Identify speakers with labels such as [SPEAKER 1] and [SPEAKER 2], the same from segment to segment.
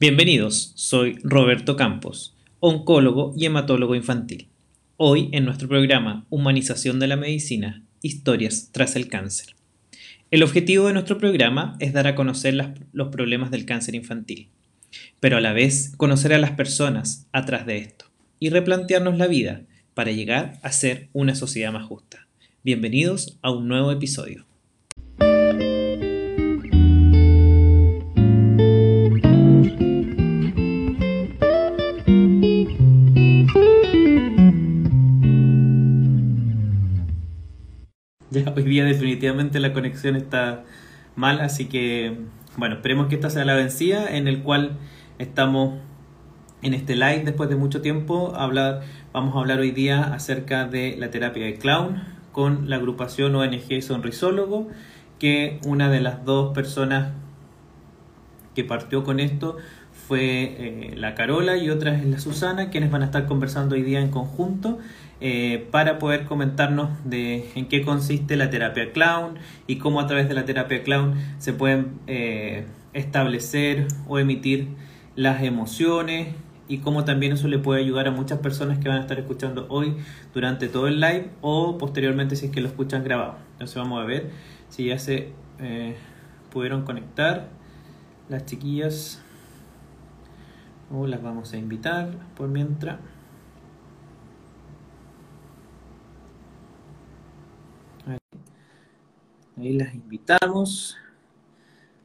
[SPEAKER 1] Bienvenidos, soy Roberto Campos, oncólogo y hematólogo infantil. Hoy en nuestro programa Humanización de la Medicina, Historias tras el cáncer. El objetivo de nuestro programa es dar a conocer los problemas del cáncer infantil, pero a la vez conocer a las personas atrás de esto y replantearnos la vida para llegar a ser una sociedad más justa. Bienvenidos a un nuevo episodio. Hoy día definitivamente la conexión está mal, así que bueno, esperemos que esta sea la vencida en el cual estamos en este live después de mucho tiempo. Hablar, vamos a hablar hoy día acerca de la terapia de clown con la agrupación ONG Sonrisólogo, que una de las dos personas que partió con esto fue eh, la Carola y otra es la Susana, quienes van a estar conversando hoy día en conjunto eh, para poder comentarnos de en qué consiste la terapia clown y cómo a través de la terapia clown se pueden eh, establecer o emitir las emociones y cómo también eso le puede ayudar a muchas personas que van a estar escuchando hoy durante todo el live o posteriormente si es que lo escuchan grabado. Entonces vamos a ver si ya se eh, pudieron conectar las chiquillas o las vamos a invitar por mientras. Ahí las invitamos.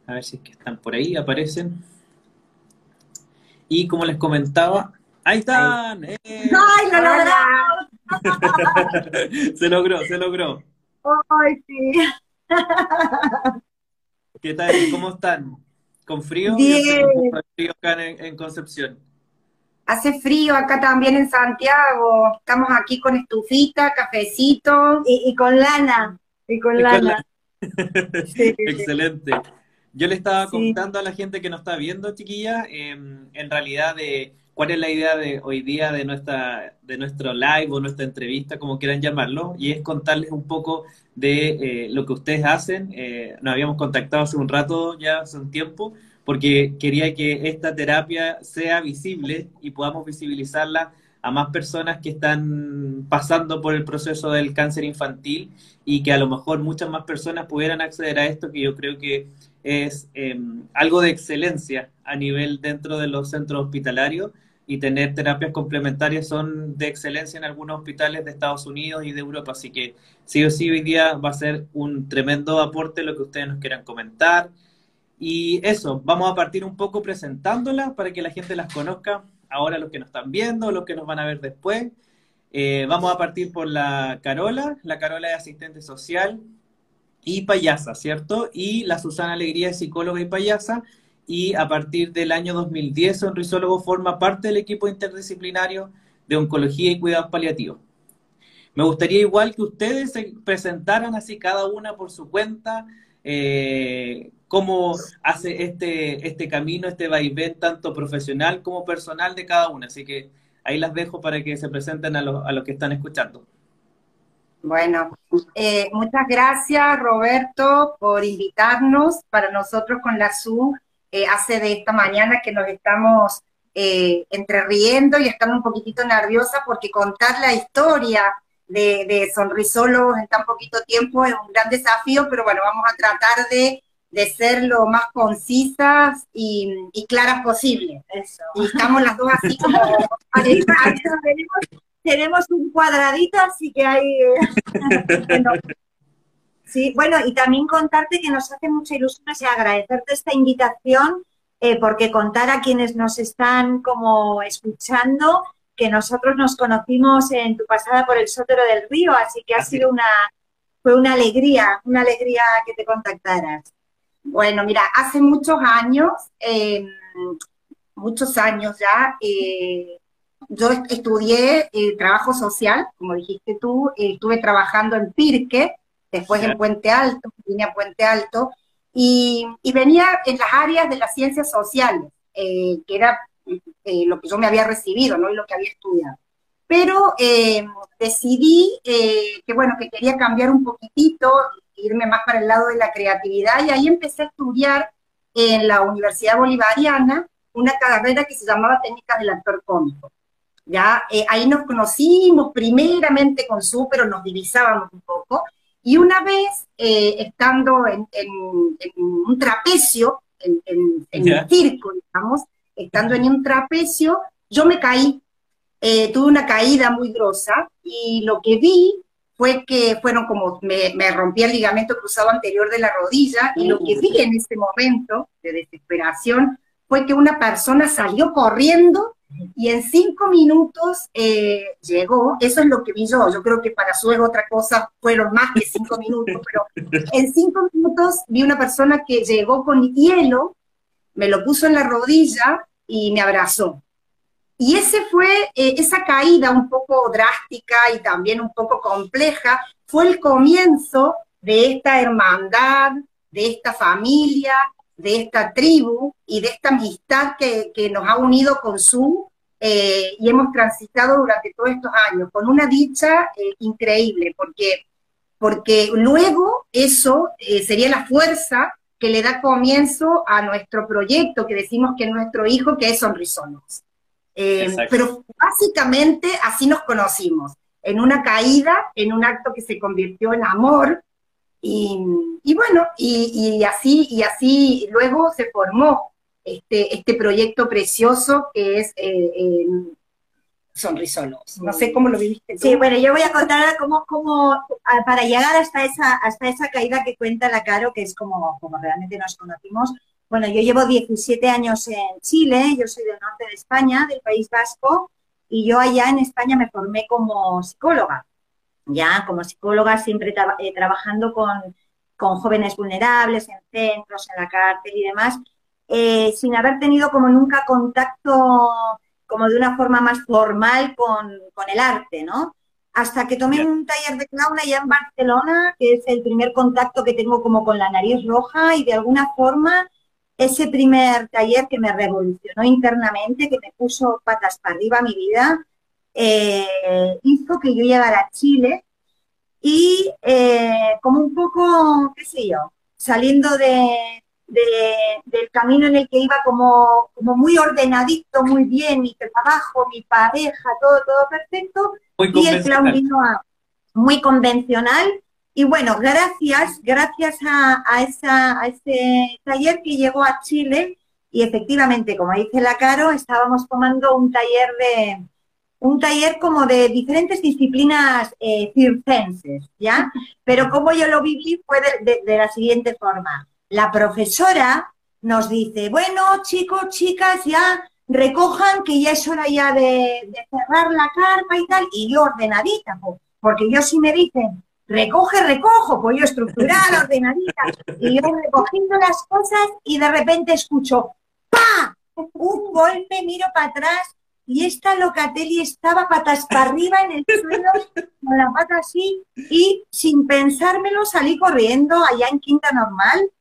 [SPEAKER 1] A ver si es que están por ahí, aparecen. Y como les comentaba, ahí están. ¡Eh!
[SPEAKER 2] ¡Ay, lo logramos!
[SPEAKER 1] se logró, se logró.
[SPEAKER 2] ¡Ay, sí!
[SPEAKER 1] ¿Qué tal? ¿Cómo están? ¿Con frío?
[SPEAKER 2] Bien.
[SPEAKER 1] ¿Con frío acá en, en Concepción?
[SPEAKER 2] Hace frío acá también en Santiago. Estamos aquí con estufita, cafecito
[SPEAKER 3] Y, y con lana. Y con
[SPEAKER 1] Y con
[SPEAKER 3] lana. Sí.
[SPEAKER 1] Excelente. Yo le estaba
[SPEAKER 3] Sí.
[SPEAKER 1] contando a la gente que nos está viendo, chiquilla, em, en realidad de cuál es la idea de hoy día de nuestra de nuestro live o nuestra entrevista, como quieran llamarlo, y es contarles un poco de eh, lo que ustedes hacen. Eh, nos habíamos contactado hace un rato, ya hace un tiempo, porque quería que esta terapia sea visible y podamos visibilizarla a más personas que están pasando por el proceso del cáncer infantil y que a lo mejor muchas más personas pudieran acceder a esto, que yo creo que es eh, algo de excelencia a nivel dentro de los centros hospitalarios y tener terapias complementarias son de excelencia en algunos hospitales de Estados Unidos y de Europa. Así que sí o sí hoy día va a ser un tremendo aporte lo que ustedes nos quieran comentar. Y eso, vamos a partir un poco presentándolas para que la gente las conozca. Ahora los que nos están viendo, los que nos van a ver después. Eh, vamos a partir por la Carola. La Carola es asistente social y payasa, ¿cierto? Y la Susana Alegría es psicóloga y payasa. Y a partir del año 2010, Sonrisólogo forma parte del equipo interdisciplinario de oncología y cuidados paliativos. Me gustaría igual que ustedes se presentaran así cada una por su cuenta, eh, cómo hace este, este camino, este vaivén, tanto profesional como personal de cada una. Así que ahí las dejo para que se presenten a los, a los que están escuchando.
[SPEAKER 2] Bueno, eh, muchas gracias Roberto por invitarnos. Para nosotros con la SU eh, hace de esta mañana que nos estamos eh, entre riendo y estamos un poquitito nerviosas porque contar la historia de, de Sonrisólogos en tan poquito tiempo es un gran desafío, pero bueno, vamos a tratar de, de ser lo más concisas y, y claras posible.
[SPEAKER 3] Eso.
[SPEAKER 2] Y estamos las dos así como...
[SPEAKER 3] Tenemos, tenemos un cuadradito, así que hay. eh, bueno, sí, bueno, y también contarte que nos hace mucha ilusión y agradecerte esta invitación, eh, porque contar a quienes nos están como escuchando que nosotros nos conocimos en tu pasada por el Sótero del Río, así que ha sido una, fue una alegría, una alegría que te contactaras.
[SPEAKER 2] Bueno, mira, hace muchos años, eh, muchos años ya, eh, yo est- estudié eh, trabajo social, como dijiste tú, eh, estuve trabajando en Pirque, después
[SPEAKER 1] Ya.
[SPEAKER 2] en Puente Alto, vine a Puente Alto, y, y venía en las áreas de las ciencias sociales, eh, que era eh, lo que yo me había recibido, ¿no? Y lo que había estudiado. Pero eh, decidí eh, que, bueno, que quería cambiar un poquitito, irme más para el lado de la creatividad, y ahí empecé a estudiar en la Universidad Bolivariana una carrera que se llamaba Técnicas del Actor Cómico. ¿ya? Eh, ahí nos conocimos primeramente con Su, pero nos divisábamos un poco. Y una vez, eh, estando en, un trapecio, en, el circo, digamos, estando en un trapecio, yo me caí, eh, tuve una caída muy grosa y lo que vi fue que fueron como, me, me, rompí el ligamento cruzado anterior de la rodilla y lo que vi en ese momento de desesperación fue que una persona salió corriendo y en cinco minutos eh, llegó, eso es lo que vi yo, yo creo que para su otra cosa fueron más que cinco minutos, pero en cinco minutos vi una persona que llegó con hielo, me lo puso en la rodilla y me abrazó. Y ese fue, eh, esa caída un poco drástica y también un poco compleja, fue el comienzo de esta hermandad, de esta familia, de esta tribu y de esta amistad que, nos ha unido con su eh, y hemos transitado durante todos estos años, con una dicha eh, increíble, porque, porque luego eso sería la fuerza que le da comienzo a nuestro proyecto, que decimos que es nuestro hijo, que es Sonrisonos. Eh, pero básicamente así nos conocimos, en una caída, en un acto que se convirtió en amor, y, bueno, y, así, y así luego se formó este, este proyecto precioso que es eh, Sonrisolos. No sé cómo lo viviste.
[SPEAKER 3] Sí, bueno, yo voy a contar cómo, cómo para llegar hasta esa, hasta esa caída que cuenta la Caro, que es como, como realmente nos conocimos, bueno, yo llevo 17 años en Chile, yo soy del norte de España, del País Vasco, y yo allá en España me formé como psicóloga. Ya, como psicóloga, siempre eh, trabajando con, jóvenes vulnerables en centros, en la cárcel y demás, eh, sin haber tenido como nunca contacto como de una forma más formal con, con el arte, ¿no? Hasta que tomé un taller de clown allá en Barcelona, que es el primer contacto que tengo como con la nariz roja y de alguna forma ese primer taller que me revolucionó internamente, que me puso patas para arriba mi vida, eh, hizo que yo llegara a Chile y eh, como un poco, qué sé yo, saliendo de, del camino en el que iba como, como muy ordenadito, muy bien, mi trabajo, mi pareja, todo, todo perfecto, y el clown vino a, muy convencional, y bueno, gracias, gracias a, esa, a ese taller que llegó a Chile y efectivamente, como dice la Caro, estábamos tomando un taller de un taller como de diferentes disciplinas eh, circenses, ¿ya? Pero como yo lo viví fue de, la siguiente forma. La profesora nos dice, bueno, chicos, chicas, ya recojan que ya es hora ya de, de cerrar la carpa y tal, y yo ordenadita, porque yo si me dicen, recoge, recojo, pollo estructural, ordenadita, y yo recogiendo las cosas y de repente escucho ¡pa! Un golpe, miro para atrás y esta Locatelli estaba patas para arriba en el suelo, con la pata así, y sin pensármelo salí corriendo allá en Quinta Normal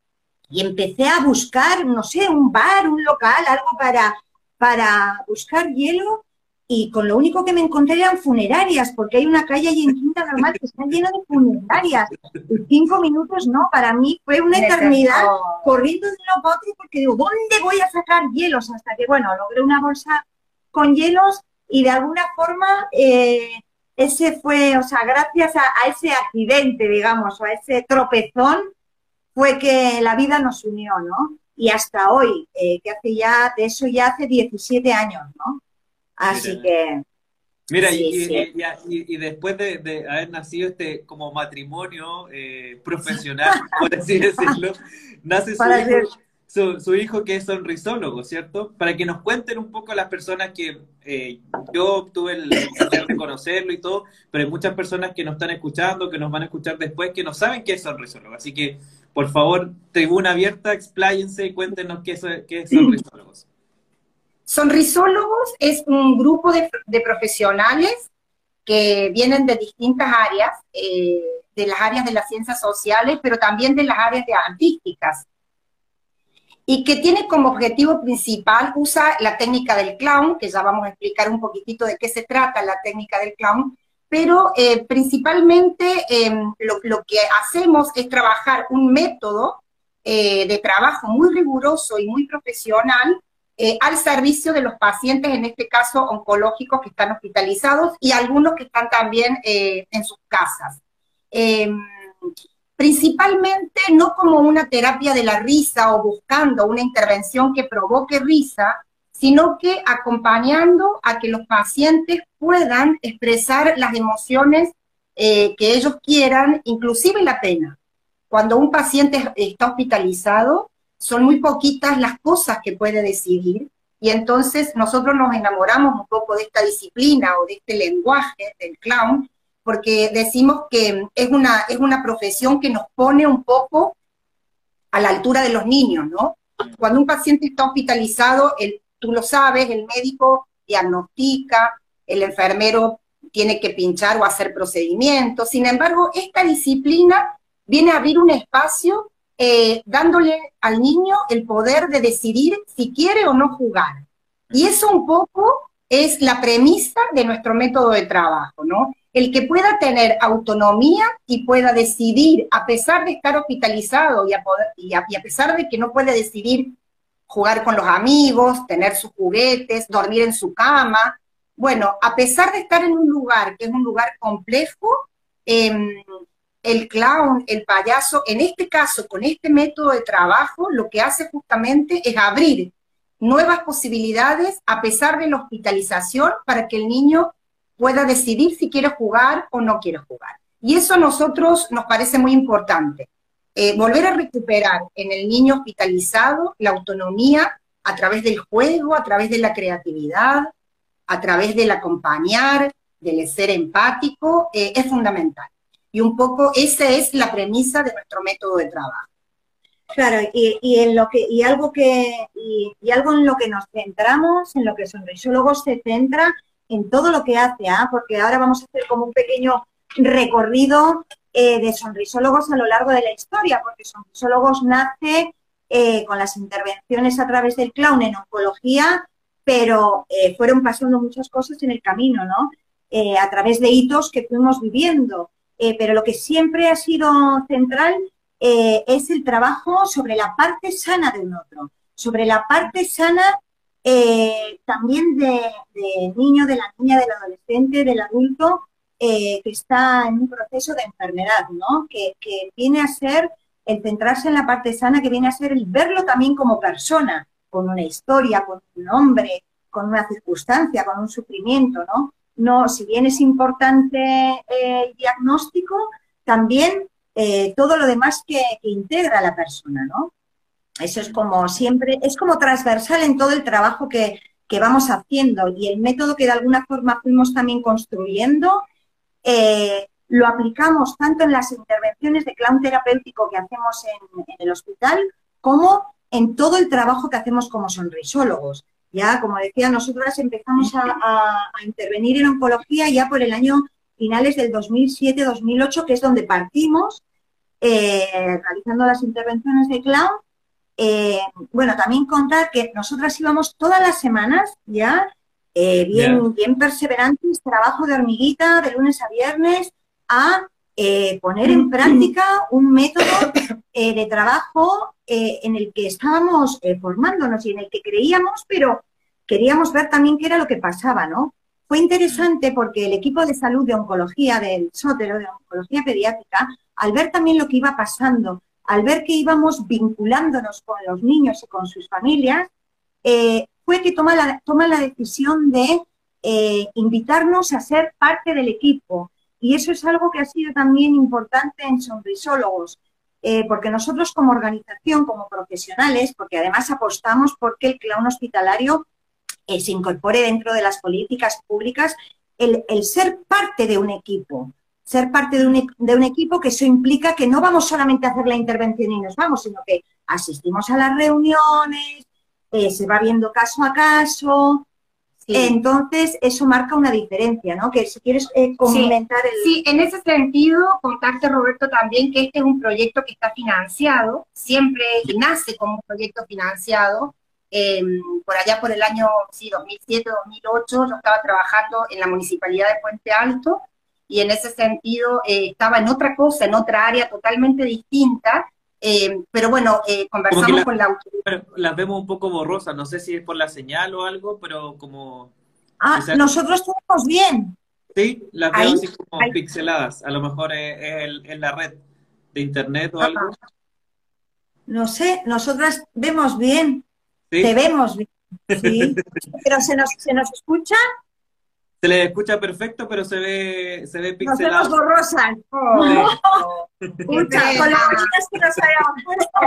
[SPEAKER 3] y empecé a buscar, no sé, un bar, un local, algo para, para buscar hielo y con lo único que me encontré eran funerarias, porque hay una calle allí en Quinta Normal que está llena de funerarias. Y cinco minutos no, para mí fue una eternidad corriendo de uno para otro porque digo, ¿dónde voy a sacar hielos? Hasta que, bueno, logré una bolsa con hielos y de alguna forma eh, ese fue, o sea, gracias a, ese accidente, digamos, o a ese tropezón, fue que la vida nos unió, ¿no? Y hasta hoy, eh, que hace ya, de eso ya hace 17 años, ¿no? Así que...
[SPEAKER 1] Mira, y, después de, haber nacido este como matrimonio eh, profesional, por así decirlo, nace su hijo, que es sonrisólogo, ¿cierto? Para que nos cuenten un poco las personas que eh, yo tuve el placer de conocerlo y todo, pero hay muchas personas que nos están escuchando, que nos van a escuchar después, que no saben qué es sonrisólogo. Así que, por favor, tribuna abierta, expláyense y cuéntenos qué sonrisólogos.
[SPEAKER 2] Sonrisólogos es un grupo de, profesionales que vienen de distintas áreas, eh, de las áreas de las ciencias sociales, pero también de las áreas de artísticas, y que tiene como objetivo principal, usa la técnica del clown, que ya vamos a explicar un poquitito de qué se trata la técnica del clown, pero eh, principalmente em, lo, que hacemos es trabajar un método eh, de trabajo muy riguroso y muy profesional eh, al servicio de los pacientes, en este caso oncológicos que están hospitalizados y algunos que están también en sus casas. Em, principalmente no como una terapia de la risa o buscando una intervención que provoque risa, sino que acompañando a que los pacientes puedan expresar las emociones eh, que ellos quieran, inclusive la pena. Cuando un paciente está hospitalizado, son muy poquitas las cosas que puede decidir y entonces nosotros nos enamoramos un poco de esta disciplina o de este lenguaje del clown porque decimos que es una, es una profesión que nos pone un poco a la altura de los niños, ¿no? Cuando un paciente está hospitalizado, el, tú lo sabes, el médico diagnostica, el enfermero tiene que pinchar o hacer procedimientos. Sin embargo, esta disciplina viene a abrir un espacio eh, dándole al niño el poder de decidir si quiere o no jugar. Y eso un poco es la premisa de nuestro método de trabajo, ¿no? El que pueda tener autonomía y pueda decidir, a pesar de estar hospitalizado y a, poder, y a pesar de que no puede decidir jugar con los amigos, tener sus juguetes, dormir en su cama, bueno, a pesar de estar en un lugar que es un lugar complejo, em, el clown, el payaso, en este caso, con este método de trabajo, lo que hace justamente es abrir nuevas posibilidades a pesar de la hospitalización para que el niño pueda decidir si quiere jugar o no quiere jugar. Y eso a nosotros nos parece muy importante. Eh, volver a recuperar en el niño hospitalizado la autonomía a través del juego, a través de la creatividad, a través del acompañar, del ser empático, eh, es fundamental. Y un poco esa es la premisa de nuestro método de trabajo.
[SPEAKER 3] Claro, y, en lo que, y algo que, y, algo en lo que nos centramos, en lo que Sonrisólogos se centra en todo lo que hace, ¿ah? porque ahora vamos a hacer como un pequeño recorrido eh, de sonrisólogos a lo largo de la historia, porque sonrisólogos nace eh, con las intervenciones a través del clown en oncología pero eh, fueron pasando muchas cosas en el camino, ¿no? A través de hitos que fuimos viviendo. Pero lo que siempre ha sido central es el trabajo sobre la parte sana de un otro, sobre la parte sana también del niño, de la niña, del adolescente, del adulto que está en un proceso de enfermedad, ¿no? Que, que viene a ser el centrarse en la parte sana, que viene a ser el verlo también como persona, con una historia, con un nombre, con una circunstancia, con un sufrimiento, ¿no? No, si bien es importante eh, el diagnóstico, también eh, todo lo demás que, integra a la persona, ¿no? Eso es como siempre, es como transversal en todo el trabajo que, vamos haciendo y el método que de alguna forma fuimos también construyendo, eh, lo aplicamos tanto en las intervenciones de clown terapéutico que hacemos en, el hospital como en todo el trabajo que hacemos como sonrisólogos. Ya, como decía, nosotras empezamos a, intervenir en oncología ya por el año finales del 2007-2008, que es donde partimos, eh, realizando las intervenciones de clown. Eh, bueno, también contar que nosotras íbamos todas las semanas ya, eh, bien, bien perseverantes, trabajo de hormiguita de lunes a viernes, a eh, poner en práctica un método eh, de trabajo eh, en el que estábamos formándonos y en el que creíamos, pero queríamos ver también qué era lo que pasaba, ¿no? Fue interesante porque el equipo de salud de oncología del Sótero, de oncología pediátrica, al ver también lo que iba pasando, al ver que íbamos vinculándonos con los niños y con sus familias, fue que toma la, toma la decisión de invitarnos a ser parte del equipo, y eso es algo que ha sido también importante en Sonrisólogos, eh, porque nosotros como organización, como profesionales, porque además apostamos por que el clown hospitalario eh, se incorpore dentro de las políticas públicas, el, ser parte de un equipo, ser parte de un, de un, equipo que eso implica que no vamos solamente a hacer la intervención y nos vamos, sino que asistimos a las reuniones, eh, se va viendo caso a caso, entonces, eso marca una diferencia, ¿no? Que si quieres eh, comentar el...
[SPEAKER 2] Sí, en ese sentido, contarte, Roberto, también que este es un proyecto que está financiado, siempre nace como un proyecto financiado. Em, por allá por el año sí, 2007, 2008, yo estaba trabajando en la Municipalidad de Puente Alto y en ese sentido eh, estaba en otra cosa, en otra área totalmente distinta, Eh, pero bueno, eh, conversamos con la autoridad.
[SPEAKER 1] Las vemos un poco borrosas, no sé si es por la señal o algo, pero como...
[SPEAKER 3] Ah, nosotros estamos bien.
[SPEAKER 1] Sí, las veo así como pixeladas, a lo mejor es, en la red de internet o algo.
[SPEAKER 3] No sé, nosotras vemos bien, te vemos bien, sí, pero se nos, se nos escucha
[SPEAKER 1] se le escucha perfecto, pero se ve, se ve
[SPEAKER 3] pixelado. Nos vemos borrosas. Oh. Escucha, con las bolitas que nos
[SPEAKER 1] habíamos puesto.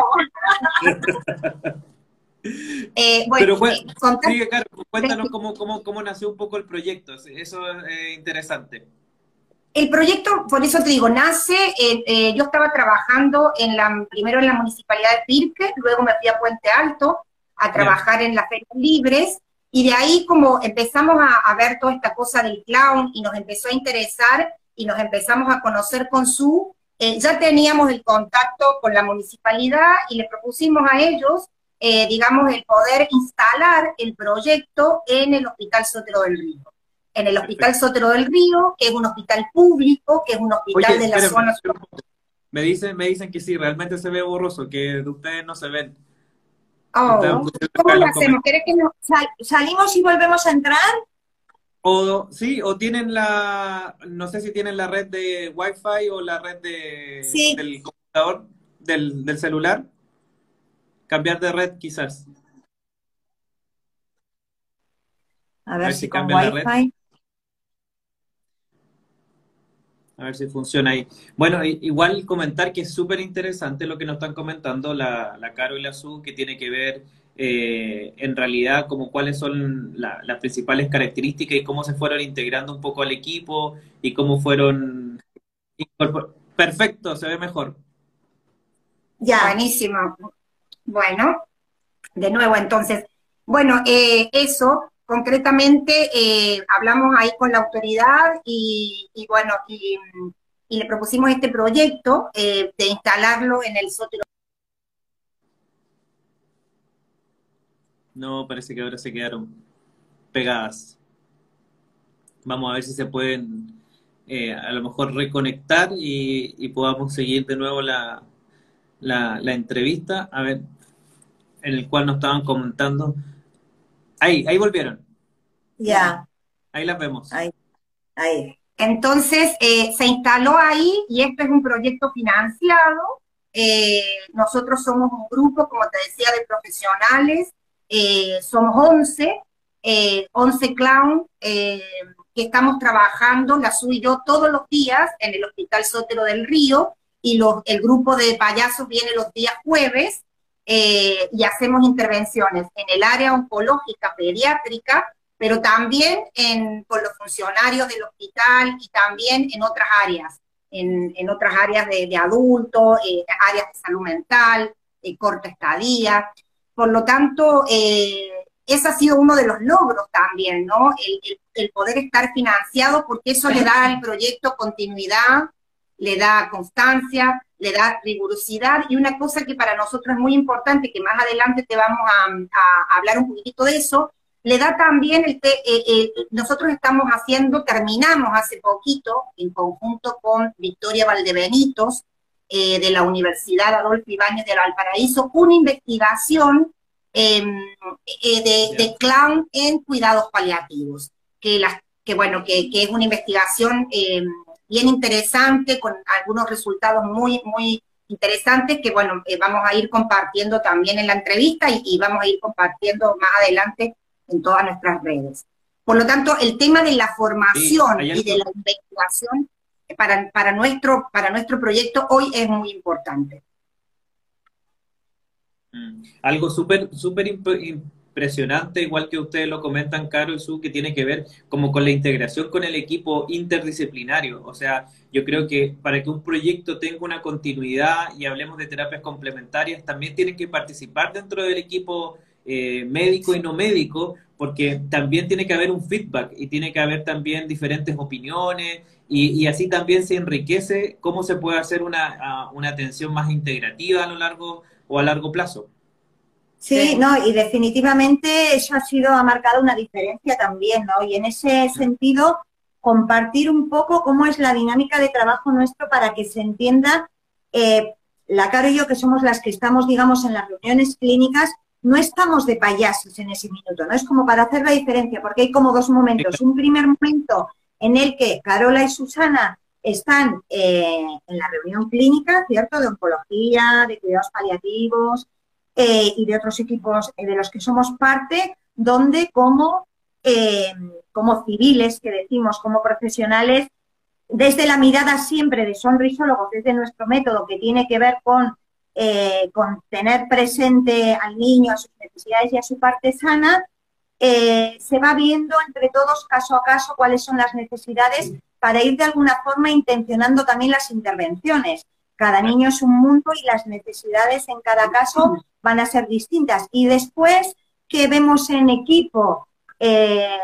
[SPEAKER 1] Eh, bueno, pero eh, sigue, cuéntanos cómo, cómo, cómo, nació un poco el proyecto, eso es eh, interesante.
[SPEAKER 2] El proyecto, por eso te digo, nace, eh, eh, yo estaba trabajando en la, primero en la municipalidad de Pirque, luego me fui a Puente Alto a trabajar en las ferias libres, y de ahí como empezamos a, ver toda esta cosa del clown y nos empezó a interesar y nos empezamos a conocer con su, eh, ya teníamos el contacto con la municipalidad y le propusimos a ellos, eh, digamos, el poder instalar el proyecto en el Hospital Sotero del Río. En el Hospital Sotero del Río, que es un hospital público, que es un hospital de la zona...
[SPEAKER 1] Me dicen, me dicen que sí, realmente se ve borroso, que de ustedes no se ven.
[SPEAKER 3] Oh, ¿Cómo lo hacemos? ¿Quieres que nos salimos y volvemos a entrar?
[SPEAKER 1] O sí, o tienen la, no sé si tienen la red de Wi-Fi o la red de, del computador, del, del celular. Cambiar de red quizás.
[SPEAKER 3] A ver, si, con Wi-Fi.
[SPEAKER 1] A ver si funciona ahí. Bueno, igual comentar que es súper interesante lo que nos están comentando la, la Caro y la Su, que tiene que ver eh, en realidad como cuáles son las principales características y cómo se fueron integrando un poco al equipo y cómo fueron... Perfecto, se ve mejor.
[SPEAKER 2] Ya, buenísimo. Bueno, de nuevo entonces, bueno, eh, eso, concretamente eh, hablamos ahí con la autoridad y, bueno, y, le propusimos este proyecto eh, de instalarlo en el sótano.
[SPEAKER 1] No, parece que ahora se quedaron pegadas. Vamos a ver si se pueden eh, a lo mejor reconectar y, podamos seguir de nuevo la, la, la entrevista. A ver, en el cual nos estaban comentando Ahí, ahí volvieron.
[SPEAKER 3] Ya.
[SPEAKER 1] Ahí las vemos.
[SPEAKER 3] Ahí. Ahí.
[SPEAKER 2] Entonces, eh, se instaló ahí y esto es un proyecto financiado. Eh, nosotros somos un grupo, como te decía, de profesionales. Eh, somos 11, 11 clown que estamos trabajando, la SU y yo, todos los días en el Hospital Sótero del Río y los, el grupo de payasos viene los días jueves eh, y hacemos intervenciones en el área oncológica pediátrica, pero también en, con los funcionarios del hospital y también en otras áreas, en, otras áreas de, adultos, eh, áreas de salud mental, de corta estadía. Por lo tanto, eh, ese ha sido uno de los logros también, ¿no? El, el, poder estar financiado, porque eso le da al proyecto continuidad, le da constancia, le da rigurosidad y una cosa que para nosotros es muy importante, que más adelante te vamos a, hablar un poquitito de eso, le da también, el eh, eh, nosotros estamos haciendo, terminamos hace poquito, en conjunto con Victoria Valdebenitos, eh, de la Universidad Adolfo Ibáñez de Valparaíso, una investigación em, de, clown en cuidados paliativos, que, las, que bueno, que, que es una investigación em, bien interesante, con algunos resultados muy, muy interesantes que, bueno, eh, vamos a ir compartiendo también en la entrevista y, vamos a ir compartiendo más adelante en todas nuestras redes. Por lo tanto, el tema de la formación y de la investigación para, para, nuestro, para nuestro proyecto hoy es muy importante.
[SPEAKER 1] Mm. Algo súper, súper impresionante, igual que ustedes lo comentan, Caro y Su, que tiene que ver como con la integración con el equipo interdisciplinario. O sea, yo creo que para que un proyecto tenga una continuidad y hablemos de terapias complementarias, también tienen que participar dentro del equipo eh, médico y no médico, porque también tiene que haber un feedback y tiene que haber también diferentes opiniones y, así también se enriquece cómo se puede hacer una, una atención más integrativa a lo largo o a largo plazo.
[SPEAKER 3] Sí, no, y definitivamente eso ha sido, ha marcado una diferencia también, ¿no? Y en ese sentido, compartir un poco cómo es la dinámica de trabajo nuestro para que se entienda eh, la Caro y yo, que somos las que estamos, digamos, en las reuniones clínicas, no estamos de payasos en ese minuto, ¿no? Es como para hacer la diferencia, porque hay como dos momentos. Un primer momento en el que Carola y Susana están eh, en la reunión clínica, ¿cierto? De oncología, de cuidados paliativos eh, y de otros equipos de los que somos parte, donde como, como civiles, que decimos, como profesionales, desde la mirada siempre de sonrisólogos, desde nuestro método que tiene que ver con, eh, con tener presente al niño, a sus necesidades y a su parte sana, eh, se va viendo entre todos caso a caso cuáles son las necesidades para ir de alguna forma intencionando también las intervenciones. Cada niño es un mundo y las necesidades en cada caso van a ser distintas. Y después que vemos en equipo eh,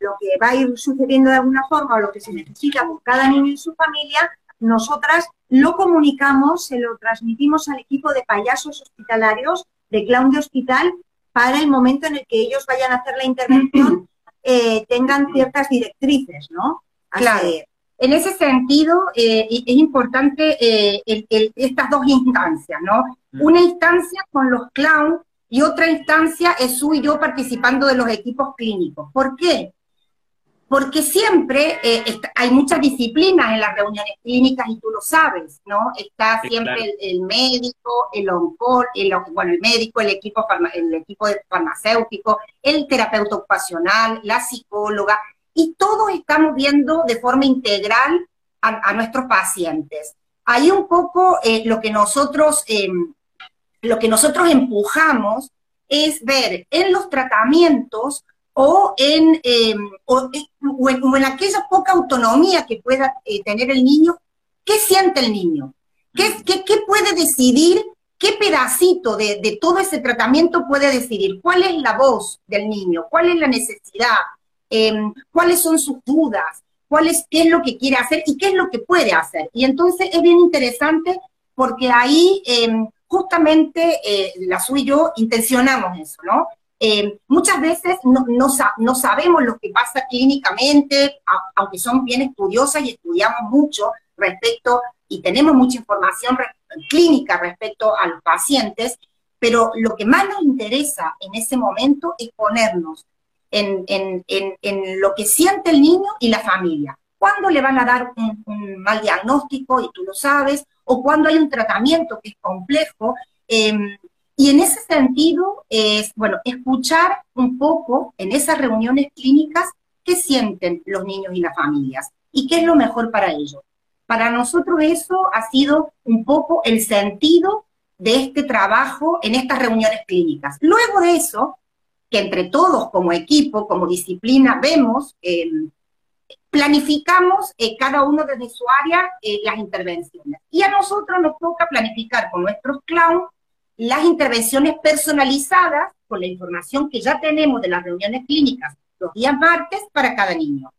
[SPEAKER 3] lo que va a ir sucediendo de alguna forma o lo que se necesita por cada niño y su familia, nosotras lo comunicamos, se lo transmitimos al equipo de payasos hospitalarios, de clown de hospital, para el momento en el que ellos vayan a hacer la intervención, eh, tengan ciertas directrices, ¿no?
[SPEAKER 2] claro. En ese sentido, eh, es importante eh, estas dos instancias, ¿no? Una instancia con los clowns y otra instancia es su y yo participando de los equipos clínicos. ¿Por qué? porque siempre eh, hay muchas disciplinas en las reuniones clínicas y tú lo sabes, ¿no? Está siempre el, médico, el oncólogo, el, bueno, el médico, el equipo, el equipo farmacéutico, el terapeuta ocupacional, la psicóloga, y todos estamos viendo de forma integral a, nuestros pacientes. Ahí un poco eh, lo que nosotros, em, lo que nosotros empujamos es ver en los tratamientos o en, em, o, en, aquella poca autonomía que pueda eh, tener el niño, ¿qué siente el niño? ¿Qué, qué, puede decidir? ¿Qué pedacito de, todo ese tratamiento puede decidir? ¿Cuál es la voz del niño? ¿Cuál es la necesidad? Em, ¿Cuáles son sus dudas? ¿Cuál es, ¿Qué es lo que quiere hacer y qué es lo que puede hacer? Y entonces es bien interesante porque ahí em, justamente eh, la SU y yo intencionamos eso, ¿no? Eh, muchas veces no, no, sabemos lo que pasa clínicamente, aunque somos bien estudiosas y estudiamos mucho respecto y tenemos mucha información clínica respecto a los pacientes, pero lo que más nos interesa en ese momento es ponernos en, lo que siente el niño y la familia. ¿Cuándo le van a dar un, mal diagnóstico, y tú lo sabes, o cuando hay un tratamiento que es complejo, em, y en ese sentido es, bueno, escuchar un poco en esas reuniones clínicas qué sienten los niños y las familias y qué es lo mejor para ellos. Para nosotros eso ha sido un poco el sentido de este trabajo en estas reuniones clínicas. Luego de eso, que entre todos como equipo, como disciplina, vemos, eh, planificamos eh, cada uno desde su área eh, las intervenciones. Y a nosotros nos toca planificar con nuestros clowns las intervenciones personalizadas con la información que ya tenemos de las reuniones clínicas los días martes para cada niño.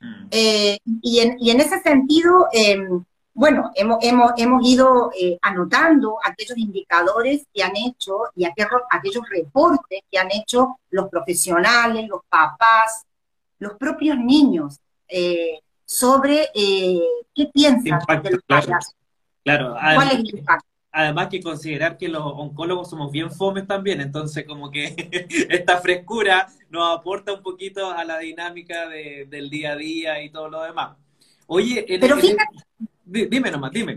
[SPEAKER 2] Mm. Eh, y, en, ese sentido, em, bueno, hemos, hemos, ido eh, anotando aquellos indicadores que han hecho y aquellos, aquellos reportes que han hecho los profesionales, los papás, los propios niños eh, sobre qué piensan de
[SPEAKER 1] claro, claro. ¿Cuál es el impacto? además que considerar que los oncólogos somos bien fomes también, entonces como que esta frescura nos aporta un poquito a la dinámica del día a día y todo lo demás. Oye,
[SPEAKER 2] Pero fíjate,
[SPEAKER 1] dime nomás, dime.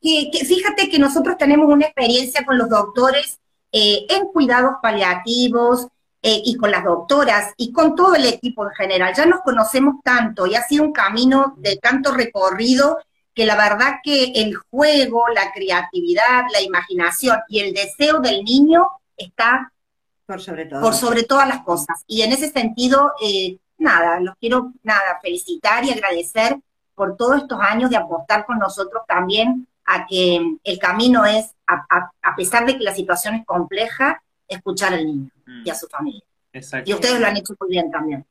[SPEAKER 2] que, fíjate que nosotros tenemos una experiencia con los doctores eh, en cuidados paliativos eh, y con las doctoras y con todo el equipo en general. Ya nos conocemos tanto y ha sido un camino de tanto recorrido que la verdad que el juego, la creatividad, la imaginación y el deseo del niño está
[SPEAKER 3] por sobre todo.
[SPEAKER 2] Por sobre todas las cosas. Y en ese sentido, eh, nada, los quiero nada, felicitar y agradecer por todos estos años de apostar con nosotros también a que el camino es, a, pesar de que la situación es compleja, escuchar al niño y a su familia. Exacto. Y ustedes lo han hecho muy bien también.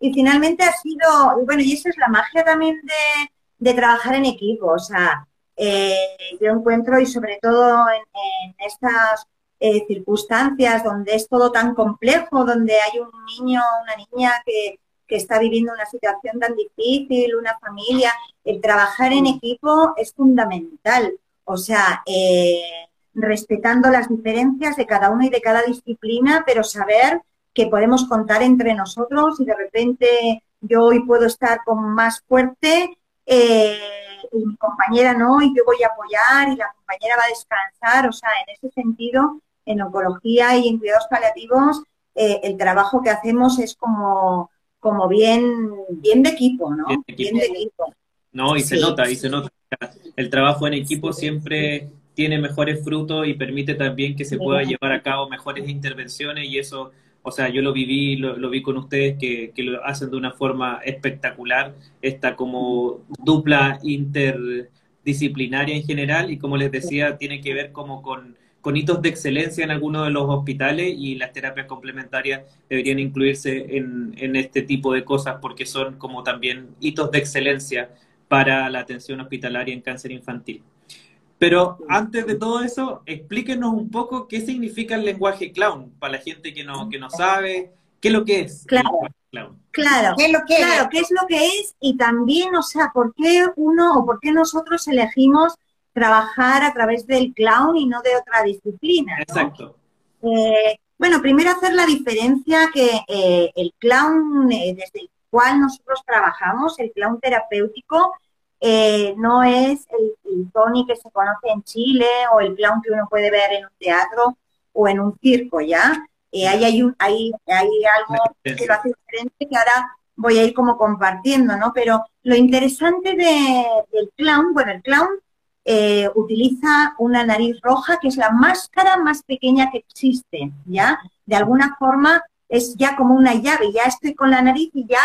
[SPEAKER 3] Y finalmente ha sido, bueno, y esa es la magia también de, de trabajar en equipo. O sea, eh, yo encuentro, y sobre todo en, estas eh, circunstancias donde es todo tan complejo, donde hay un niño, una niña que, que está viviendo una situación tan difícil, una familia, el trabajar en equipo es fundamental. O sea, eh, respetando las diferencias de cada uno y de cada disciplina, pero saber que podemos contar entre nosotros y de repente yo hoy puedo estar con más fuerte eh, y mi compañera no, y yo voy a apoyar y la compañera va a descansar. O sea, en ese sentido, en oncología y en cuidados paliativos, eh, el trabajo que hacemos es como, como bien, bien de equipo, ¿no? Bien de equipo.
[SPEAKER 1] No, y se nota, y se nota. El trabajo en equipo siempre tiene mejores frutos y permite también que se pueda llevar a cabo mejores intervenciones y eso, o sea, yo lo viví, lo, vi con ustedes que, que, lo hacen de una forma espectacular, esta como dupla interdisciplinaria en general y como les decía, tiene que ver como con con hitos de excelencia en algunos de los hospitales y las terapias complementarias deberían incluirse en, en, este tipo de cosas porque son como también hitos de excelencia para la atención hospitalaria en cáncer infantil. Pero antes de todo eso, explíquenos un poco qué significa el lenguaje clown para la gente que no, que no sabe, qué es lo que es.
[SPEAKER 3] Claro. Claro, ¿Qué es lo que claro, qué es lo que es y también, o sea, por qué uno o por qué nosotros elegimos trabajar a través del clown y no de otra disciplina.
[SPEAKER 1] Exacto.
[SPEAKER 3] Eh, bueno, primero hacer la diferencia que eh, el clown eh, desde el cual nosotros trabajamos, el clown terapéutico, no es el, el, Tony que se conoce en Chile o el clown que uno puede ver en un teatro o en un circo, ¿ya? ahí hay, un, hay, hay algo que lo hace diferente que ahora voy a ir como compartiendo, ¿no? Pero lo interesante del clown, bueno, el clown eh, utiliza una nariz roja, que es la máscara más pequeña que existe, ¿ya? De alguna forma es ya como una llave, ya estoy con la nariz y ya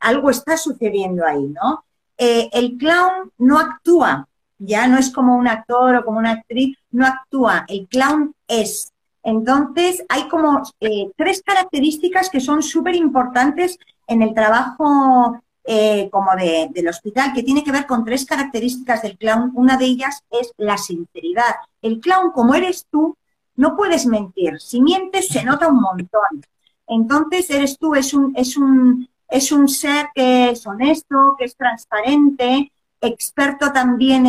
[SPEAKER 3] algo está sucediendo ahí, ¿no? Eh, el clown no actúa, ya no es como un actor o como una actriz, no actúa, el clown es. Entonces, hay como eh, tres características que son súper importantes en el trabajo eh, como del hospital, que tiene que ver con tres características del clown. Una de ellas es la sinceridad. El clown, como eres tú, no puedes mentir. Si mientes, se nota un montón. Entonces, eres tú, es un, es un, es un ser que es honesto, que es transparente, experto también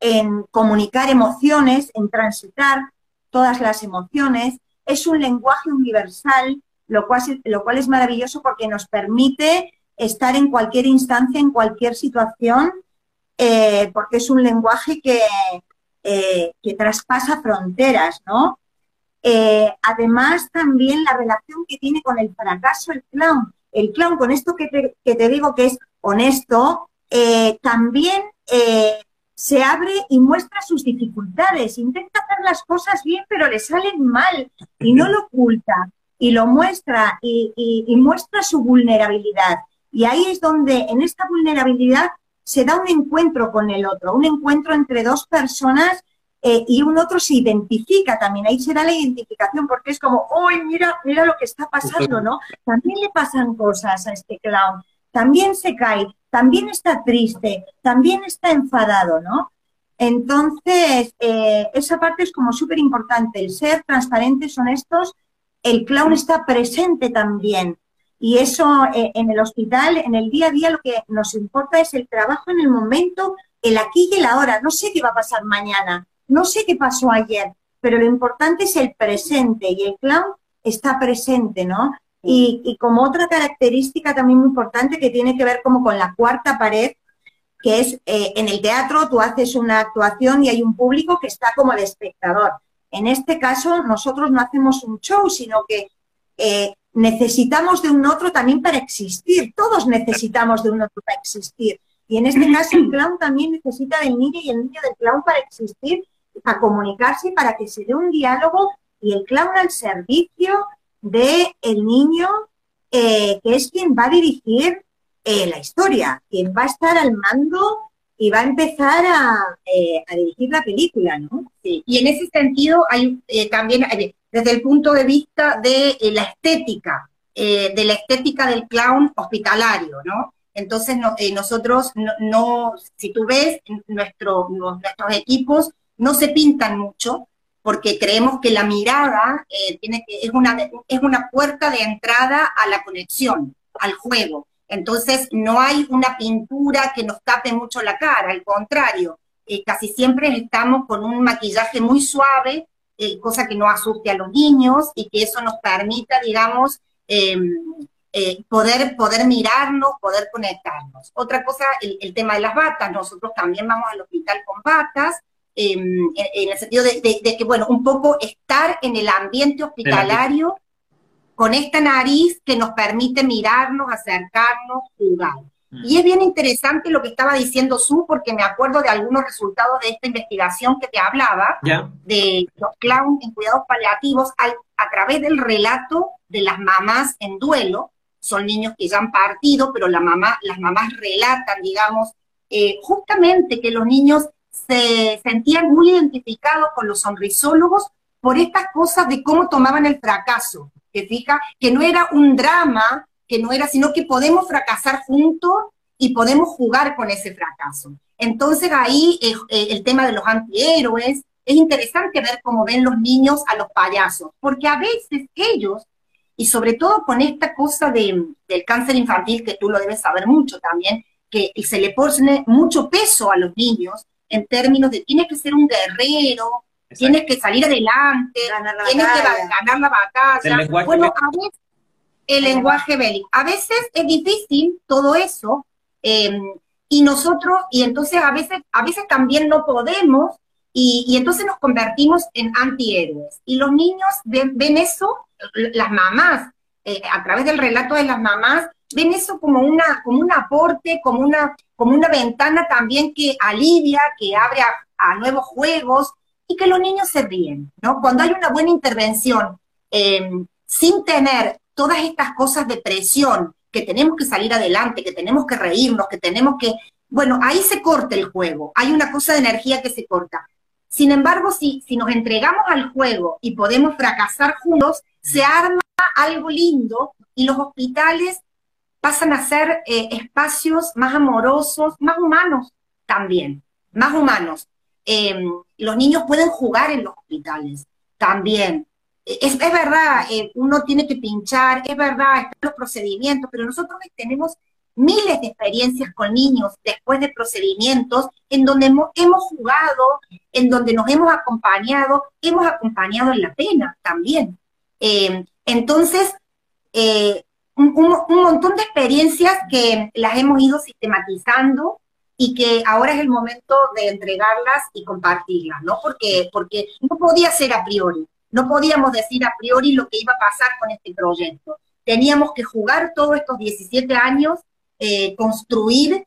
[SPEAKER 3] en, comunicar emociones, en transitar todas las emociones. Es un lenguaje universal, lo cual, lo cual es maravilloso porque nos permite estar en cualquier instancia, en cualquier situación, eh, porque es un lenguaje que, eh, que traspasa fronteras, ¿no? Eh, además, también la relación que tiene con el fracaso el clown. El clown, con esto que te, digo que es honesto, también se abre y muestra sus dificultades. Intenta hacer las cosas bien, pero le salen mal y no lo oculta y lo muestra y muestra su vulnerabilidad. Y ahí es donde en esta vulnerabilidad se da un encuentro con el otro, un encuentro entre dos personas eh, y un otro se identifica también. Ahí se da la identificación porque es como, ¡ay, mira, mira lo que está pasando, ¿no? También le pasan cosas a este clown, también se cae, también está triste, también está enfadado, ¿no? Entonces, eh, esa parte es como súper importante, el ser transparentes, honestos, el clown está presente también y eso eh, en el hospital, en el día a día, lo que nos importa es el trabajo en el momento, el aquí y el ahora. No sé qué va a pasar mañana, no sé qué pasó ayer, pero lo importante es el presente y el clown está presente, ¿no? Y, como otra característica también muy importante que tiene que ver como con la cuarta pared, que es eh, en el teatro tú haces una actuación y hay un público que está como de espectador. En este caso, nosotros no hacemos un show, sino que eh, necesitamos de un otro también para existir. Todos necesitamos de un otro para existir. Y en este caso el clown también necesita del niño y el niño del clown para existir, para comunicarse, para que se dé un diálogo y el clown al servicio del el niño, eh, que es quien va a dirigir eh, la historia, quien va a estar al mando y va a empezar a, eh, dirigir la película, ¿no?
[SPEAKER 2] Y en ese sentido hay también desde el punto de vista de la estética, de la estética del clown hospitalario, ¿no? Entonces nosotros no, si tú ves, nuestro, nuestros equipos no se pintan mucho porque creemos que la mirada tiene que, es, una, es una puerta de entrada a la conexión, al juego. Entonces no hay una pintura que nos tape mucho la cara, al contrario, eh, casi siempre estamos con un maquillaje muy suave, eh, cosa que no asuste a los niños y que eso nos permita, digamos, em, eh, poder, poder mirarnos, poder conectarnos. Otra cosa, el, tema de las batas. Nosotros también vamos al hospital con batas, em, en, el sentido de, que, bueno, un poco estar en el ambiente hospitalario con esta nariz que nos permite mirarnos, acercarnos, jugar. Mm. Y es bien interesante lo que estaba diciendo Su, porque me acuerdo de algunos resultados de esta investigación que te hablaba, de los clowns en cuidados paliativos, a través del relato de las mamás en duelo, son niños que ya han partido, pero la mamá, las mamás relatan, digamos, eh, justamente que los niños se sentían muy identificados con los sonrisólogos por estas cosas de cómo tomaban el fracaso, que fija, que no era un drama, que no era, sino que podemos fracasar juntos y podemos jugar con ese fracaso. Entonces ahí eh, el tema de los antihéroes, es interesante ver cómo ven los niños a los payasos, porque a veces ellos y sobre todo con esta cosa del cáncer infantil, que tú lo debes saber mucho también, que se le pone mucho peso a los niños en términos de tienes que ser un guerrero, tienes que salir adelante, tienes que ganar la batalla. bueno, a veces el lenguaje bélico. A veces es difícil todo eso, em, y nosotros, y entonces a veces, a veces también no podemos, y, entonces nos convertimos en antihéroes. Y los niños ven eso las mamás, eh, a través del relato de las mamás, ven eso como, una, como un aporte, como una, como una ventana también que alivia, que abre a, nuevos juegos y que los niños se ríen, ¿no? Cuando hay una buena intervención, em, sin tener todas estas cosas de presión, que tenemos que salir adelante, que tenemos que reírnos, que tenemos que... Bueno, ahí se corta el juego, hay una cosa de energía que se corta. Sin embargo, si, si nos entregamos al juego y podemos fracasar juntos, se arma algo lindo y los hospitales pasan a ser eh, espacios más amorosos, más humanos también, más humanos. Em, los niños pueden jugar en los hospitales también. E, es, verdad, eh, uno tiene que pinchar, es verdad, los procedimientos, pero nosotros tenemos miles de experiencias con niños después de procedimientos en donde hemos, jugado, en donde nos hemos acompañado, hemos acompañado en la pena también. Eh, entonces, eh, un, montón de experiencias que las hemos ido sistematizando y que ahora es el momento de entregarlas y compartirlas, ¿no? Porque, porque no podía ser a priori, no podíamos decir a priori lo que iba a pasar con este proyecto. Teníamos que jugar todos estos 17 años, eh, construir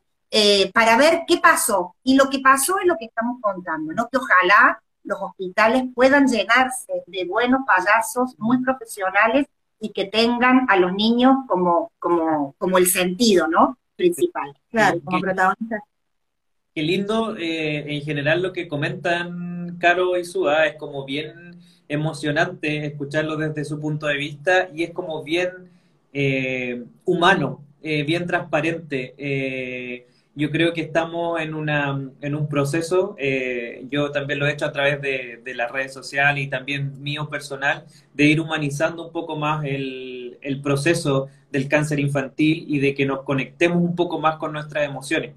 [SPEAKER 2] para ver qué pasó. Y lo que pasó es lo que estamos contando, ¿no? Que ojalá los hospitales puedan llenarse de buenos payasos muy profesionales y que tengan a los niños como, como, como el sentido, ¿no? Principal. Claro, como protagonistas.
[SPEAKER 1] Qué lindo, eh, en general lo que comentan Caro y Sua es como bien emocionante escucharlo desde su punto de vista y es como bien eh, humano, eh, bien transparente. Yo creo que estamos en, una, en un proceso, eh, yo también lo he hecho a través de, las redes sociales y también mío personal, de ir humanizando un poco más el, el proceso del cáncer infantil y de que nos conectemos un poco más con nuestras emociones.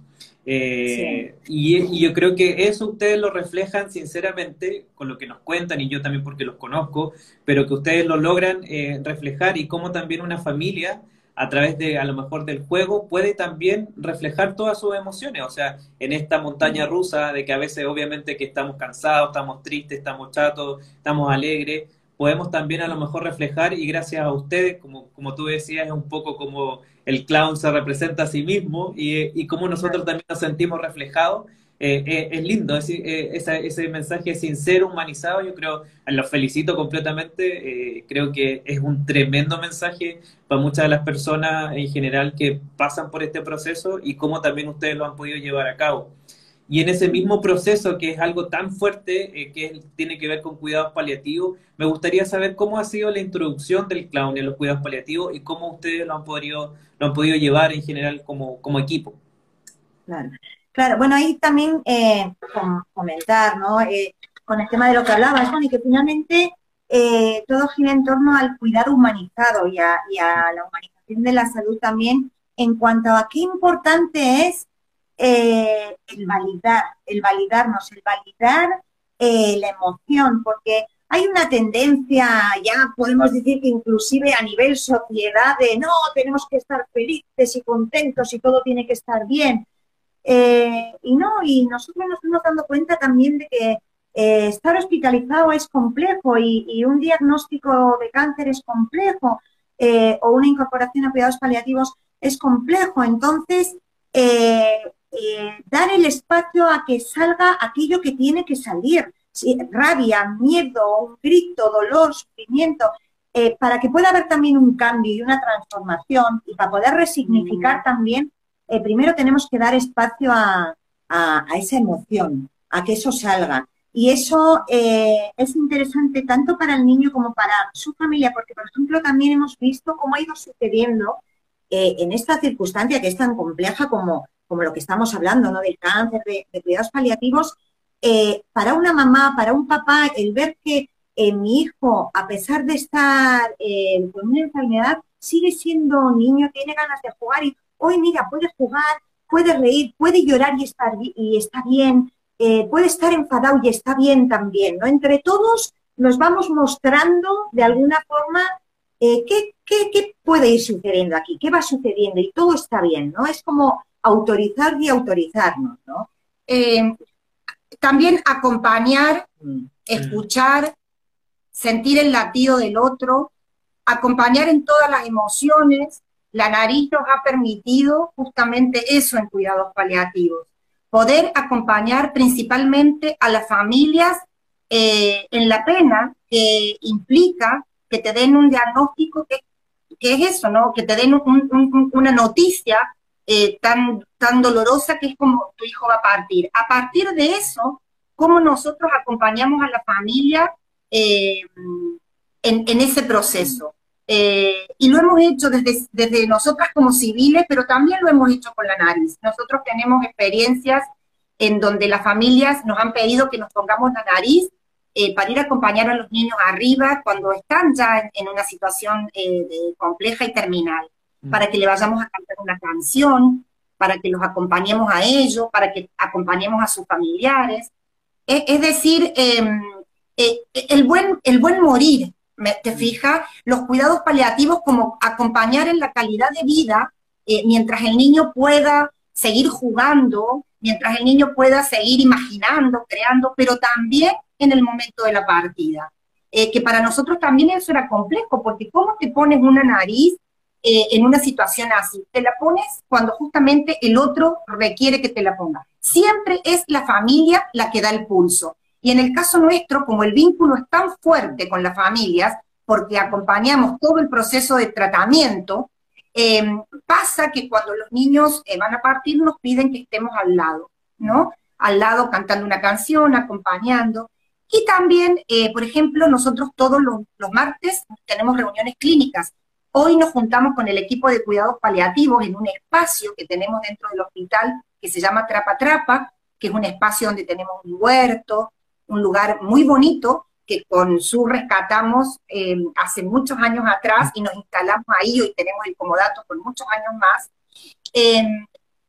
[SPEAKER 1] Eh, y, yo creo que eso ustedes lo reflejan sinceramente con lo que nos cuentan y yo también porque los conozco, pero que ustedes lo logran eh, reflejar y cómo también una familia a través de a lo mejor del juego puede también reflejar todas sus emociones, o sea, en esta montaña rusa de que a veces obviamente que estamos cansados, estamos tristes, estamos chatos, estamos alegres, podemos también a lo mejor reflejar y gracias a ustedes, como, como tú decías, es un poco como el clown se representa a sí mismo y, y como nosotros también nos sentimos reflejados eh, eh, es lindo, es, eh, ese mensaje sincero, humanizado, yo creo, lo felicito completamente, creo que es un tremendo mensaje para muchas de las personas en general que pasan por este proceso y cómo también ustedes lo han podido llevar a cabo. Y en ese mismo proceso, que es algo tan fuerte, que tiene que ver con cuidados paliativos, me gustaría saber cómo ha sido la introducción del clown en los cuidados paliativos y cómo ustedes lo han podido, lo han podido llevar en general como, como equipo.
[SPEAKER 3] Claro. Claro, bueno, ahí también eh, comentar, ¿no? Eh, con el tema de lo que hablabas, y que finalmente eh, todo gira en torno al cuidado humanizado y a, la humanización de la salud también en cuanto a qué importante es eh, el validar, el validarnos, el validar eh, la emoción, porque hay una tendencia, ya podemos decir que inclusive a nivel sociedad, de no, tenemos que estar felices y contentos y todo tiene que estar bien. Eh, y no, y nosotros nos estamos dando cuenta también de que eh, estar hospitalizado es complejo y, un diagnóstico de cáncer es complejo eh, o una incorporación a cuidados paliativos es complejo. Entonces, dar el espacio a que salga aquello que tiene que salir rabia, miedo, un grito, dolor, sufrimiento, eh, para que pueda haber también un cambio y una transformación y para poder resignificar también, eh, primero tenemos que dar espacio a, esa emoción, a que eso salga. Y eso eh, es interesante tanto para el niño como para su familia, porque, por ejemplo, también hemos visto cómo ha ido sucediendo en esta circunstancia que es tan compleja como, como lo que estamos hablando, ¿no? Del cáncer, de cuidados paliativos, eh, para una mamá, para un papá, el ver que eh, mi hijo, a pesar de estar eh, con una enfermedad, sigue siendo niño, tiene ganas de jugar y hoy mira, puede jugar, puede reír, puede llorar y, estar, y está bien, puede estar enfadado y está bien también, ¿no? Entre todos nos vamos mostrando de alguna forma qué, qué, puede ir sucediendo aquí, qué va sucediendo y todo está bien, ¿no? Es como autorizar y autorizarnos, ¿no?
[SPEAKER 2] también acompañar, mm. escuchar, sentir el latido del otro, acompañar en todas las emociones. La nariz nos ha permitido justamente eso en cuidados paliativos, poder acompañar principalmente a las familias eh, en la pena que implica que te den un diagnóstico que, es eso, ¿no? Que te den una noticia eh, tan, dolorosa que es como tu hijo va a partir. A partir de eso, cómo nosotros acompañamos a la familia eh, en, ese proceso. Eh, y lo hemos hecho desde, desde nosotras como civiles, pero también lo hemos hecho con la nariz. Nosotros tenemos experiencias en donde las familias nos han pedido que nos pongamos la nariz para ir a acompañar a los niños arriba cuando están ya en, una situación compleja y terminal. Mm. para que le vayamos a cantar una canción, para que los acompañemos a ellos, para que acompañemos a sus familiares. Es, decir, em, eh, el, buen, el buen morir, ¿te fijas? Los cuidados paliativos como acompañar en la calidad de vida eh, mientras el niño pueda seguir jugando, mientras el niño pueda seguir imaginando, creando, pero también en el momento de la partida. Eh, que para nosotros también eso era complejo, porque ¿cómo te pones una nariz eh, en una situación así. Te la pones cuando justamente el otro requiere que te la ponga. Siempre es la familia la que da el pulso. Y en el caso nuestro, como el vínculo es tan fuerte con las familias, porque acompañamos todo el proceso de tratamiento, em, pasa que cuando los niños eh, van a partir nos piden que estemos al lado, ¿no? Al lado cantando una canción, acompañando. Y también, eh, por ejemplo, nosotros todos los, los martes tenemos reuniones clínicas Hoy nos juntamos con el equipo de cuidados paliativos en un espacio que tenemos dentro del hospital que se llama Trapa Trapa, que es un espacio donde tenemos un huerto, un lugar muy bonito que con su rescatamos eh, hace muchos años atrás y nos instalamos ahí, hoy tenemos el comodato por muchos años más. Em,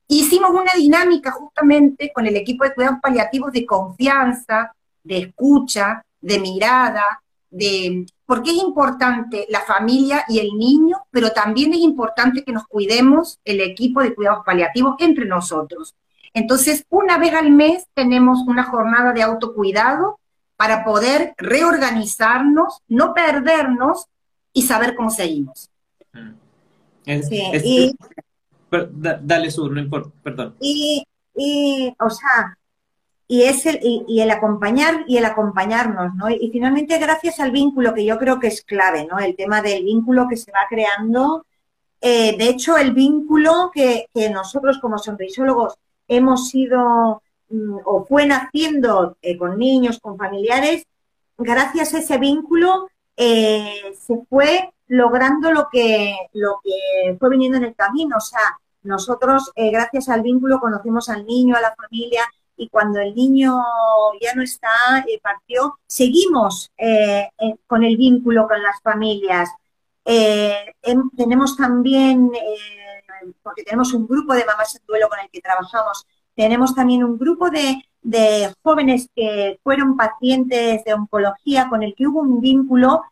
[SPEAKER 2] hicimos una dinámica justamente con el equipo de cuidados paliativos de confianza, de escucha, de mirada, de porque es importante la familia y el niño, pero también es importante que nos cuidemos el equipo de cuidados paliativos entre nosotros. Entonces, una vez al mes tenemos una jornada de autocuidado para poder reorganizarnos, no perdernos y saber cómo seguimos. Mm.
[SPEAKER 1] dale sur, no importa, perdón.
[SPEAKER 3] Y, y, o sea, y es el, y, el acompañar y el acompañarnos, ¿no? Y, finalmente gracias al vínculo que yo creo que es clave, ¿no? El tema del vínculo que se va creando. Eh, de hecho, el vínculo que, nosotros como sonrisólogos hemos sido mm, o fue naciendo eh, con niños, con familiares, gracias a ese vínculo eh, se fue logrando lo que, lo que fue viniendo en el camino. O sea, nosotros, gracias al vínculo, conocemos al niño, a la familia, y cuando el niño ya no está, eh, partió, seguimos eh, eh, con el vínculo con las familias. tenemos también, porque tenemos un grupo de mamás en duelo con el que trabajamos, tenemos también un grupo de, jóvenes que fueron pacientes de oncología con el que hubo un vínculo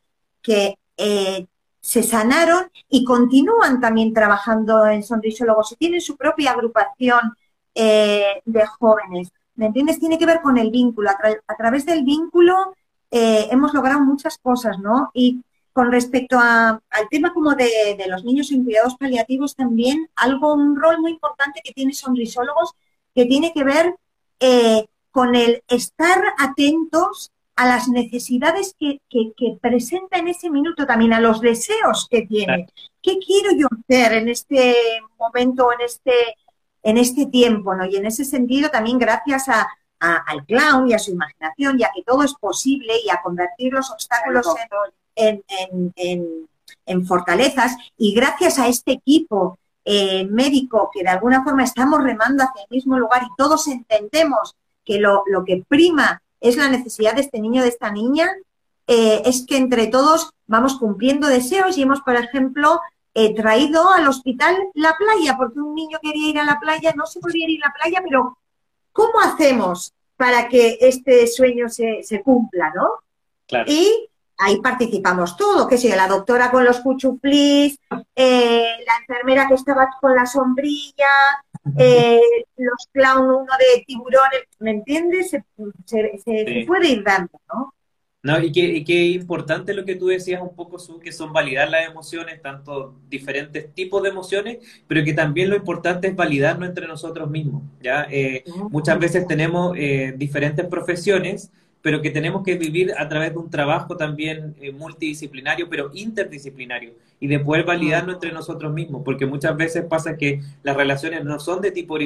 [SPEAKER 3] que eh, se sanaron y continúan también trabajando en sonrisólogos y tienen su propia agrupación eh, de jóvenes. ¿Me entiendes? Tiene que ver con el vínculo. A, través del vínculo eh, hemos logrado muchas cosas, ¿no? Y con respecto al tema como de, los niños en cuidados paliativos también, algo, un rol muy importante que tiene sonrisólogos que tiene que ver eh, con el estar atentos a las necesidades que, presenta en ese minuto, también a los deseos que tiene. ¿Qué quiero yo hacer en este momento, en este, en este tiempo? ¿no? Y en ese sentido, también gracias al clown y a su imaginación, ya que todo es posible y a convertir los obstáculos en, en, fortalezas, y gracias a este equipo eh, médico que de alguna forma estamos remando hacia el mismo lugar y todos entendemos que lo, lo que prima es la necesidad de este niño, de esta niña, eh, es que entre todos vamos cumpliendo deseos y hemos, por ejemplo, eh, traído al hospital la playa, porque un niño quería ir a la playa, no se podía ir a la playa, pero ¿cómo hacemos para que este sueño se, cumpla, no? Y ahí participamos todo, que sea la doctora con los cuchuflis, eh, la enfermera que estaba con la sombrilla, eh, los clown uno de tiburones, ¿me entiendes? Se, puede ir dando, ¿no?
[SPEAKER 1] No, y qué, importante lo que tú decías un poco, Su, que son validar las emociones, tanto diferentes tipos de emociones, pero que también lo importante es validarnos entre nosotros mismos, ¿ya? Eh, muchas veces tenemos diferentes profesiones, pero que tenemos que vivir a través de un trabajo también eh, multidisciplinario, pero interdisciplinario, y de poder validarnos entre nosotros mismos, porque muchas veces pasa que las relaciones no son de tipo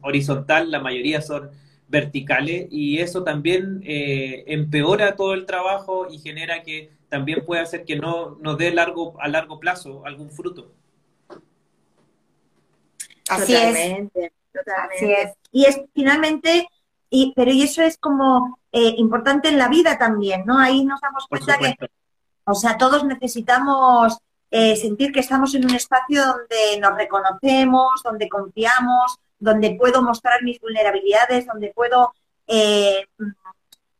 [SPEAKER 1] horizontal, la mayoría son verticales, y eso también eh, empeora todo el trabajo y genera que también puede hacer que no nos dé largo, a largo plazo algún fruto.
[SPEAKER 3] Así es. Así es. Y es finalmente y, pero y eso es como eh, importante en la vida también, ¿no? Ahí nos damos cuenta que, o sea, todos necesitamos eh, sentir que estamos en un espacio donde nos reconocemos, donde confiamos, donde puedo mostrar mis vulnerabilidades, donde puedo eh,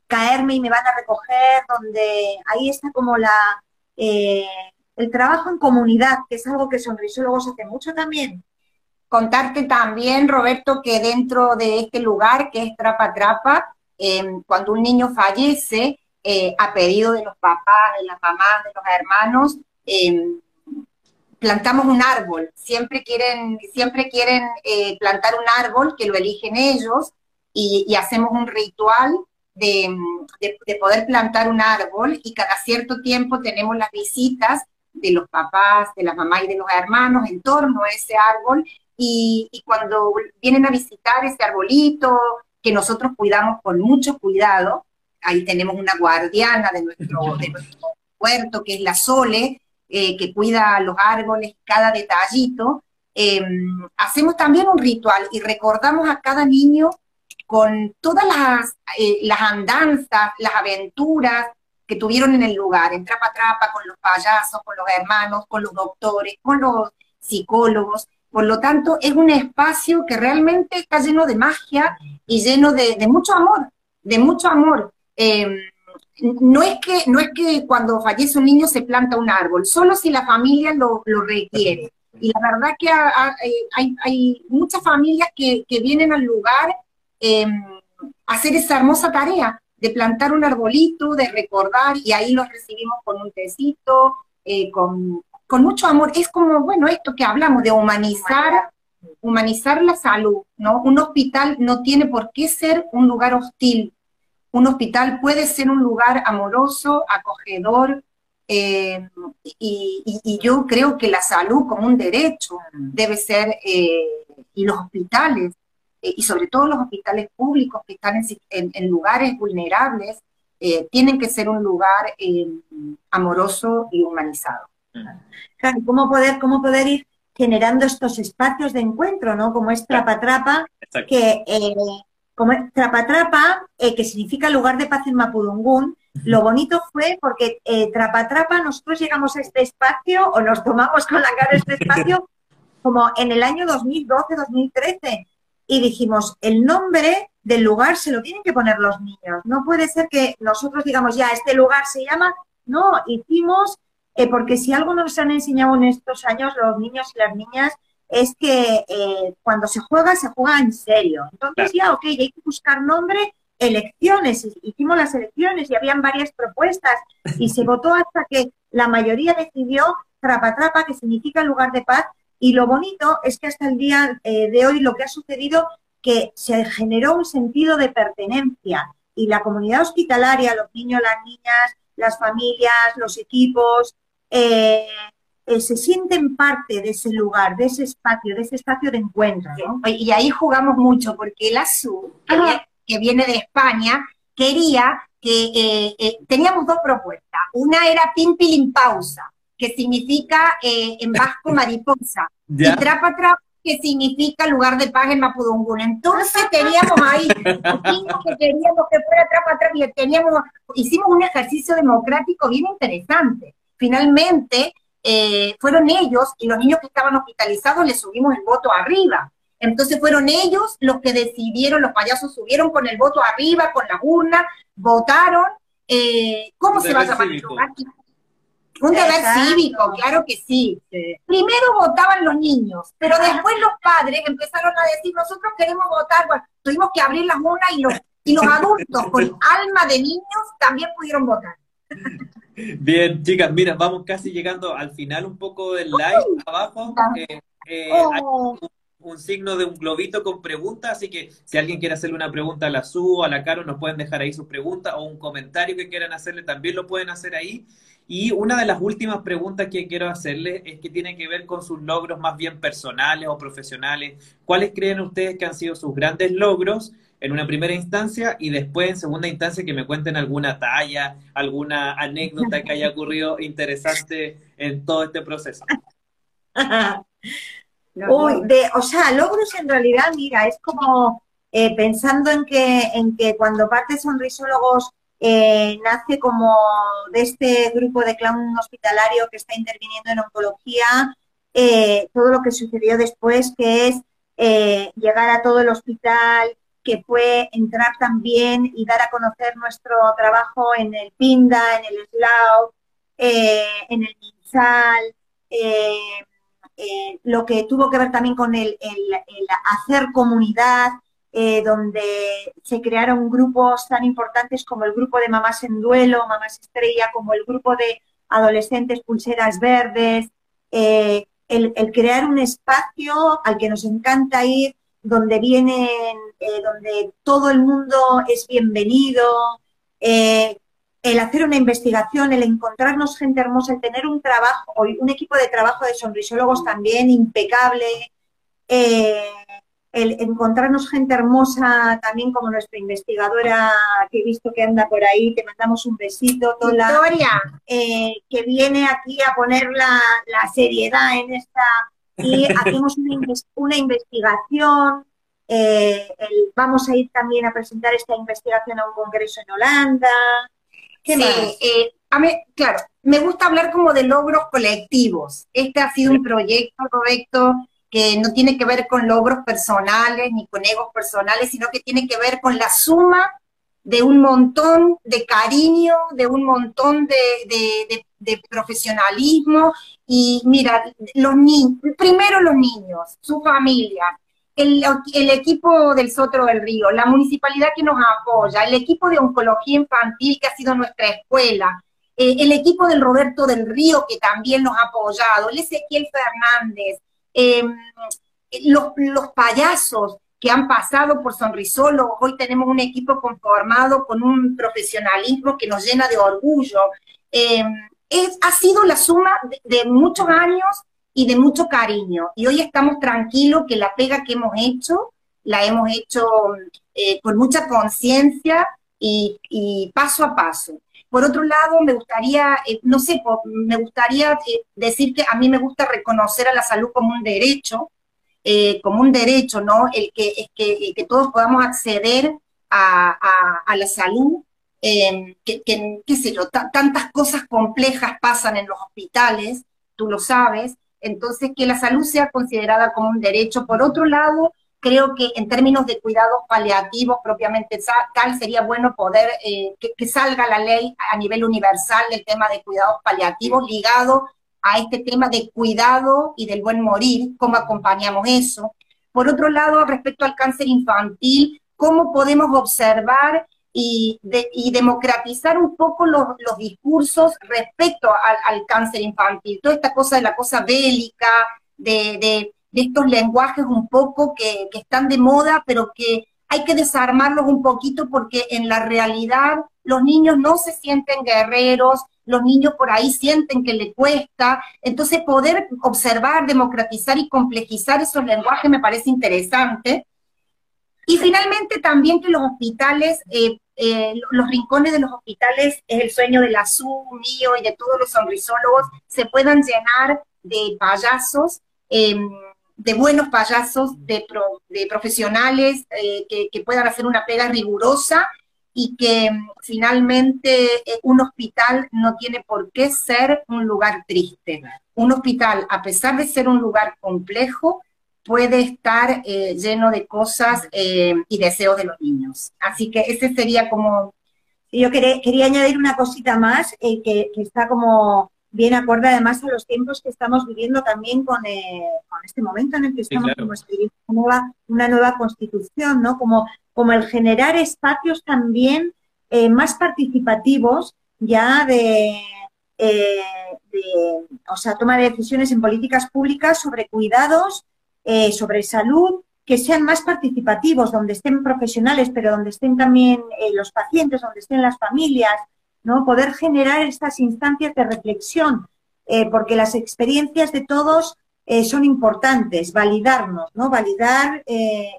[SPEAKER 3] caerme y me van a recoger, donde ahí está como la el trabajo en comunidad, que es algo que Sonrisólogos hace mucho también,
[SPEAKER 2] Contarte también, Roberto, que dentro de este lugar que es Trapa Trapa, em, cuando un niño fallece, eh, a pedido de los papás, de las mamás, de los hermanos, em, plantamos un árbol. Siempre quieren, siempre quieren eh, plantar un árbol que lo eligen ellos y, hacemos un ritual de, de, poder plantar un árbol y cada cierto tiempo tenemos las visitas de los papás, de las mamás y de los hermanos en torno a ese árbol y, cuando vienen a visitar ese arbolito que nosotros cuidamos con mucho cuidado, ahí tenemos una guardiana de nuestro, de nuestro puerto, que es la Sole, eh, que cuida los árboles, cada detallito. Em, hacemos también un ritual y recordamos a cada niño con todas las, eh, las andanzas, las aventuras que tuvieron en el lugar, en trapa trapa, con los payasos, con los hermanos, con los doctores, con los psicólogos. Por lo tanto, es un espacio que realmente está lleno de magia y lleno de, mucho amor, de mucho amor. Em, no, es que, no es que cuando fallece un niño se planta un árbol, solo si la familia lo, requiere. Y la verdad que eh, hay, muchas familias que, vienen al lugar em, a hacer esa hermosa tarea de plantar un arbolito, de recordar, y ahí los recibimos con un tecito, eh, con, con mucho amor. Es como, bueno, esto que hablamos de humanizar, humanizar la salud, ¿no? Un hospital no tiene por qué ser un lugar hostil. Un hospital puede ser un lugar amoroso, acogedor, eh, y, yo creo que la salud como un derecho debe ser, eh, y los hospitales, eh, y sobre todo los hospitales públicos que están en lugares vulnerables, tienen que ser un lugar amoroso y humanizado.
[SPEAKER 3] ¿Cómo poder, cómo poder ir generando estos espacios de encuentro, ¿no? Como es Trapa Trapa, que eh, como es Trapa Trapa, eh, que significa lugar de paz en Mapudungún, lo bonito fue porque eh, Trapa Trapa, nosotros llegamos a este espacio o nos tomamos con la cara este espacio como en el año 2012-2013. y dijimos, el nombre del lugar se lo tienen que poner los niños. No puede ser que nosotros digamos, ya, este lugar se llama, no, hicimos, eh, porque si algo nos han enseñado en estos años los niños y las niñas, es que eh, cuando se juega, se juega en serio. Entonces ya, ok, hay que buscar nombre, elecciones, hicimos las elecciones y habían varias propuestas y se votó hasta que la mayoría decidió Trapa Trapa, que significa lugar de paz, y lo bonito es que hasta el día eh, de hoy lo que ha sucedido que se generó un sentido de pertenencia y la comunidad hospitalaria, los niños, las niñas, las familias, los equipos, eh, eh, se sienten parte de ese lugar, de ese espacio, de ese espacio de encuentro.
[SPEAKER 2] Y ahí jugamos mucho porque el azul, que, viene de España, quería que teníamos dos propuestas. Una era Pimpilin Pausa, que significa eh, en vasco mariposa, y trapa trapa, que significa lugar de paz en Mapudungun. Entonces teníamos ahí, que queríamos que fuera trapa trapa, y teníamos, hicimos un ejercicio democrático bien interesante. Finalmente, eh, fueron ellos y los niños que estaban hospitalizados les subimos el voto arriba. Entonces fueron ellos los que decidieron, los payasos subieron con el voto arriba, con la urna, votaron. Eh, ¿Cómo se va a llamar el lugar? Un deber cívico, claro que sí. Primero votaban los niños, pero después los padres empezaron a decir, nosotros queremos votar, bueno, tuvimos que abrir las urnas y los, y los adultos con alma de niños también pudieron votar.
[SPEAKER 1] Bien, chicas, mira, vamos casi llegando al final un poco del live. Abajo eh, eh, hay oh. un, signo de un globito con preguntas, así que si alguien quiere hacerle una pregunta a la Su o a la Caro, nos pueden dejar ahí sus preguntas o un comentario que quieran hacerle, también lo pueden hacer ahí. Y una de las últimas preguntas que quiero hacerle es que tiene que ver con sus logros más bien personales o profesionales. ¿Cuáles creen ustedes que han sido sus grandes logros en una primera instancia y después en segunda instancia que me cuenten alguna talla, alguna anécdota que haya ocurrido interesante en todo este proceso?
[SPEAKER 3] de, o sea, logros en realidad, mira, es como eh, pensando en que, en que cuando parte sonrisólogos eh, nace como de este grupo de clown hospitalario que está interviniendo en oncología, eh, todo lo que sucedió después, que es eh, llegar a todo el hospital, que fue entrar también y dar a conocer nuestro trabajo en el PINDA, en el SLAO, en el MINSAL, lo que tuvo que ver también con el hacer comunidad, eh, donde se crearon grupos tan importantes como el grupo de Mamás en Duelo, Mamás Estrella, como el grupo de adolescentes Pulseras Verdes, eh, el, crear un espacio al que nos encanta ir, donde vienen, eh, donde todo el mundo es bienvenido, el hacer una investigación, el encontrarnos gente hermosa, el tener un trabajo, un equipo de trabajo de sonrisólogos también impecable, el encontrarnos gente hermosa también como nuestra investigadora que he visto que anda por ahí, te mandamos un besito, Tola. Victoria. Eh, que viene aquí a poner la, seriedad en esta y hacemos una, investigación. Eh, vamos a ir también a presentar esta investigación a un congreso en Holanda.
[SPEAKER 2] sí, eh, a mí, claro, me gusta hablar como de logros colectivos. Este ha sido un proyecto, correcto que no tiene que ver con logros personales ni con egos personales, sino que tiene que ver con la suma de un montón de cariño, de un montón de, profesionalismo. Y mira, los niños, primero los niños, su familia, el, equipo del Sotro del Río, la municipalidad que nos apoya, el equipo de oncología infantil que ha sido nuestra escuela, eh, el equipo del Roberto del Río que también nos ha apoyado, el Ezequiel Fernández, Em, los, payasos que han pasado por Sonrisólogos, hoy tenemos un equipo conformado con un profesionalismo que nos llena de orgullo. Em, es, ha sido la suma de, muchos años y de mucho cariño. Y hoy estamos tranquilos que la pega que hemos hecho, la hemos hecho eh, con mucha conciencia y, paso a paso. Por otro lado, me gustaría, eh, no sé, me gustaría eh, decir que a mí me gusta reconocer a la salud como un derecho, como un derecho, ¿no? El que, que, que todos podamos acceder a, la salud, que, qué sé yo, tantas cosas complejas pasan en los hospitales, tú lo sabes, entonces que la salud sea considerada como un derecho. Por otro lado, creo que en términos de cuidados paliativos propiamente tal, sería bueno poder eh, que, salga la ley a nivel universal del tema de cuidados paliativos ligado a este tema de cuidado y del buen morir, cómo acompañamos eso. Por otro lado, respecto al cáncer infantil, cómo podemos observar y, democratizar un poco los, discursos respecto al, cáncer infantil. Toda esta cosa de la cosa bélica, de, estos lenguajes un poco que, están de moda, pero que hay que desarmarlos un poquito porque en la realidad los niños no se sienten guerreros, los niños por ahí sienten que le cuesta, entonces poder observar, democratizar y complejizar esos lenguajes me parece interesante. Y finalmente también que los hospitales, eh, eh, los rincones de los hospitales, es el sueño de la SU, mío y de todos los sonrisólogos, se puedan llenar de payasos, em, de buenos payasos, de, profesionales eh, que, puedan hacer una pega rigurosa y que em, finalmente un hospital no tiene por qué ser un lugar triste. Un hospital, a pesar de ser un lugar complejo, puede estar eh, lleno de cosas eh, y deseos de los niños. Así que ese sería como...
[SPEAKER 3] Yo quería, quería añadir una cosita más eh, que, está como bien acorde además a los tiempos que estamos viviendo también con, con este momento en el que estamos escribiendo una nueva, una nueva constitución, ¿no? Como, como el generar espacios también más participativos ya de, de, o sea, toma de decisiones en políticas públicas sobre cuidados eh, sobre salud que sean más participativos, donde estén profesionales, pero donde estén también eh, los pacientes, donde estén las familias, ¿no? Poder generar estas instancias de reflexión, eh, porque las experiencias de todos son importantes, validarnos, ¿no? Validar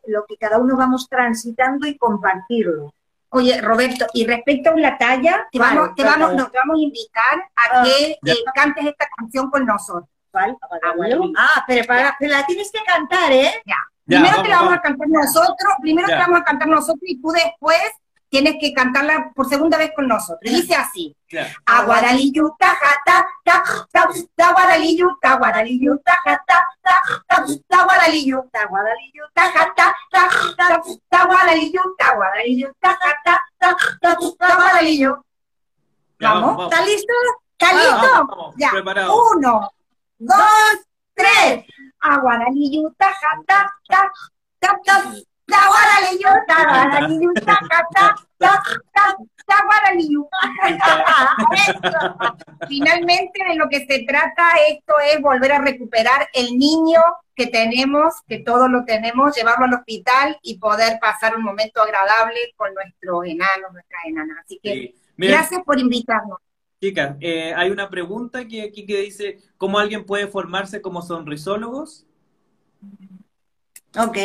[SPEAKER 3] lo que cada uno vamos transitando y compartirlo.
[SPEAKER 2] Oye, Roberto, y respecto a la talla, te, vamos, te vamos, nos vamos a invitar a ah, que cantes esta canción con nosotros.
[SPEAKER 3] Ah, pero, para, la tienes que cantar, ¿eh?
[SPEAKER 2] Ya. primero te la vamos a cantar nosotros, primero te la vamos a cantar nosotros y tú después tienes que cantarla por segunda vez con nosotros. Dice así. Aguadaliyu, tajata, taguadaliyu, taguadaliyu, tajata, taguadaliyu, taguadaliyu, tajata, taguadaliyu, taguadaliyu, tajata, taguadaliyu. ¿Vamos? ¿Está listo? ¿Está listo? Ya. Uno, dos, tres. Aguaralillo, taja, ta, ta, ta, ta, Aguaralillo, aguaralillo, taja, ta, ta, ta, Aguaralillo. Finalmente de lo que se trata esto es volver a recuperar el niño que tenemos, que todos lo tenemos, llevarlo al hospital y poder pasar un momento agradable con nuestros enanos, nuestras enanas. Así que gracias por invitarnos.
[SPEAKER 1] Chicas, eh, hay una pregunta que aquí que dice, ¿cómo alguien puede formarse como sonrisólogos?
[SPEAKER 3] Ok,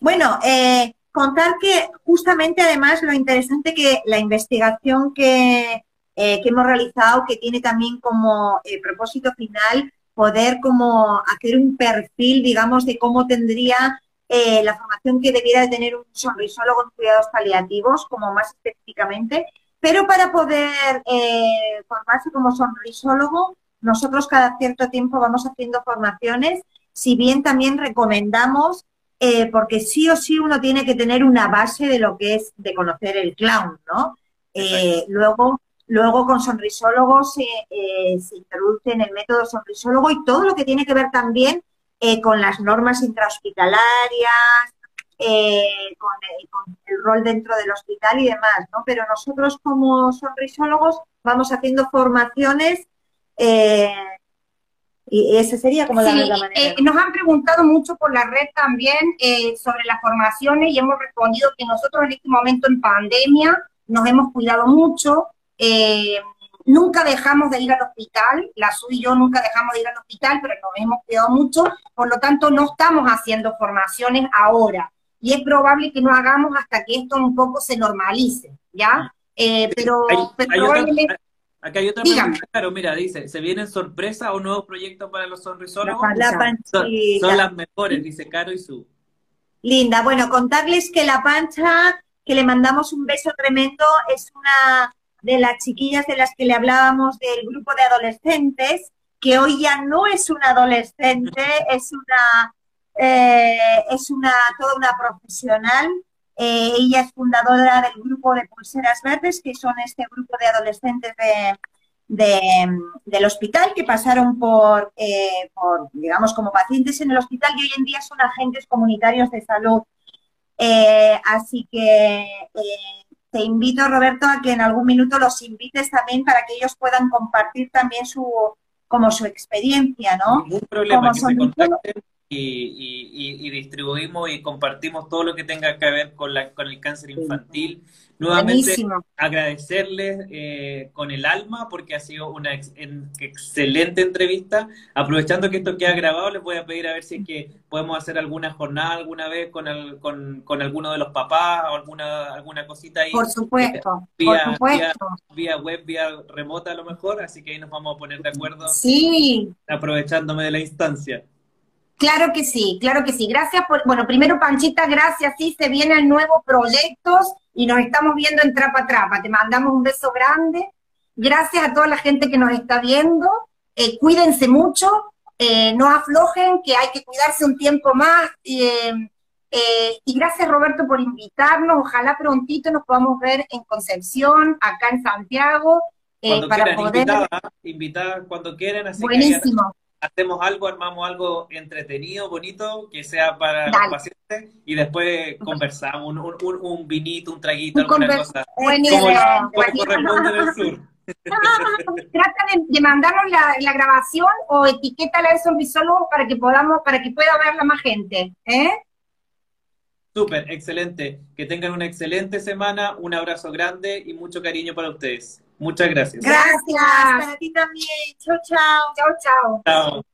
[SPEAKER 3] bueno, eh, contar que justamente además lo interesante que la investigación que, eh, que hemos realizado, que tiene también como propósito final poder como hacer un perfil, digamos, de cómo tendría la formación que debiera de tener un sonrisólogo en cuidados paliativos, como más específicamente, pero para poder eh, formarse como sonrisólogo, nosotros cada cierto tiempo vamos haciendo formaciones, si bien también recomendamos, eh, porque sí o sí uno tiene que tener una base de lo que es de conocer el clown, ¿no? Eh, luego, luego con sonrisólogos se, se introduce en el método sonrisólogo y todo lo que tiene que ver también con las normas intrahospitalarias, eh, con, el, rol dentro del hospital y demás, ¿no? Pero nosotros como sonrisólogos vamos haciendo formaciones eh, y esa sería como la, manera.
[SPEAKER 2] Eh, nos han preguntado mucho por la red también sobre las formaciones y hemos respondido que nosotros en este momento en pandemia nos hemos cuidado mucho. Nunca dejamos de ir al hospital, la SU y yo nunca dejamos de ir al hospital, pero nos hemos cuidado mucho, por lo tanto no estamos haciendo formaciones ahora y es probable que no hagamos hasta que esto un poco se normalice, ¿ya? Eh, pero,
[SPEAKER 1] probablemente... Acá hay otra pregunta, claro, mira, dice, ¿se vienen sorpresas o nuevos proyectos para los sonrisólogos?
[SPEAKER 3] La
[SPEAKER 1] son, son, las mejores, dice Caro y Su.
[SPEAKER 3] Linda, bueno, contarles que la pancha, que le mandamos un beso tremendo, es una de las chiquillas de las que le hablábamos del grupo de adolescentes, que hoy ya no es una adolescente, es una eh, es una, toda una profesional. Eh, ella es fundadora del grupo de Pulseras Verdes, que son este grupo de adolescentes del hospital que pasaron por, eh, por, digamos, como pacientes en el hospital y hoy en día son agentes comunitarios de salud. así que te invito, Roberto, a que en algún minuto los invites también para que ellos puedan compartir también su, como su experiencia, ¿no?
[SPEAKER 1] Ningún problema, que se contacten y, distribuimos y compartimos todo lo que tenga que ver con, la, con el cáncer infantil. Nuevamente, agradecerles eh, con el alma porque ha sido una excelente entrevista. Aprovechando que esto queda grabado, les voy a pedir a ver si es que podemos hacer alguna jornada alguna vez con, con, con, alguno de los papás o alguna, alguna cosita ahí.
[SPEAKER 3] Por supuesto,
[SPEAKER 1] vía,
[SPEAKER 3] por supuesto.
[SPEAKER 1] Vía, web, vía remota a lo mejor, así que ahí nos vamos a poner de acuerdo.
[SPEAKER 3] Sí.
[SPEAKER 1] Aprovechándome de la instancia.
[SPEAKER 2] Claro que sí, claro que sí. Gracias por, bueno, primero Panchita, gracias, sí, se vienen nuevos proyectos y nos estamos viendo en Trapa Trapa. Te mandamos un beso grande. Gracias a toda la gente que nos está viendo. Eh, cuídense mucho, eh, no aflojen, que hay que cuidarse un tiempo más. Eh, y gracias Roberto por invitarnos. Ojalá prontito nos podamos ver en Concepción, acá en Santiago.
[SPEAKER 1] para poder... invitar, cuando quieran. Así
[SPEAKER 2] Buenísimo
[SPEAKER 1] hacemos algo, armamos algo entretenido, bonito, que sea para los pacientes y después conversamos, un, un, un, vinito, un traguito, alguna cosa.
[SPEAKER 2] Buenísimo. Como, corresponde en el sur. Trata de, mandarnos la, la, grabación o etiquétala al sonrisólogo para que podamos, para que pueda verla más gente. ¿eh?
[SPEAKER 1] Súper, excelente. Que tengan una excelente semana, un abrazo grande y mucho cariño para ustedes. Muchas gracias.
[SPEAKER 2] Gracias.
[SPEAKER 3] Para ti también. Chao, chao.
[SPEAKER 2] Chao, chao. Chao.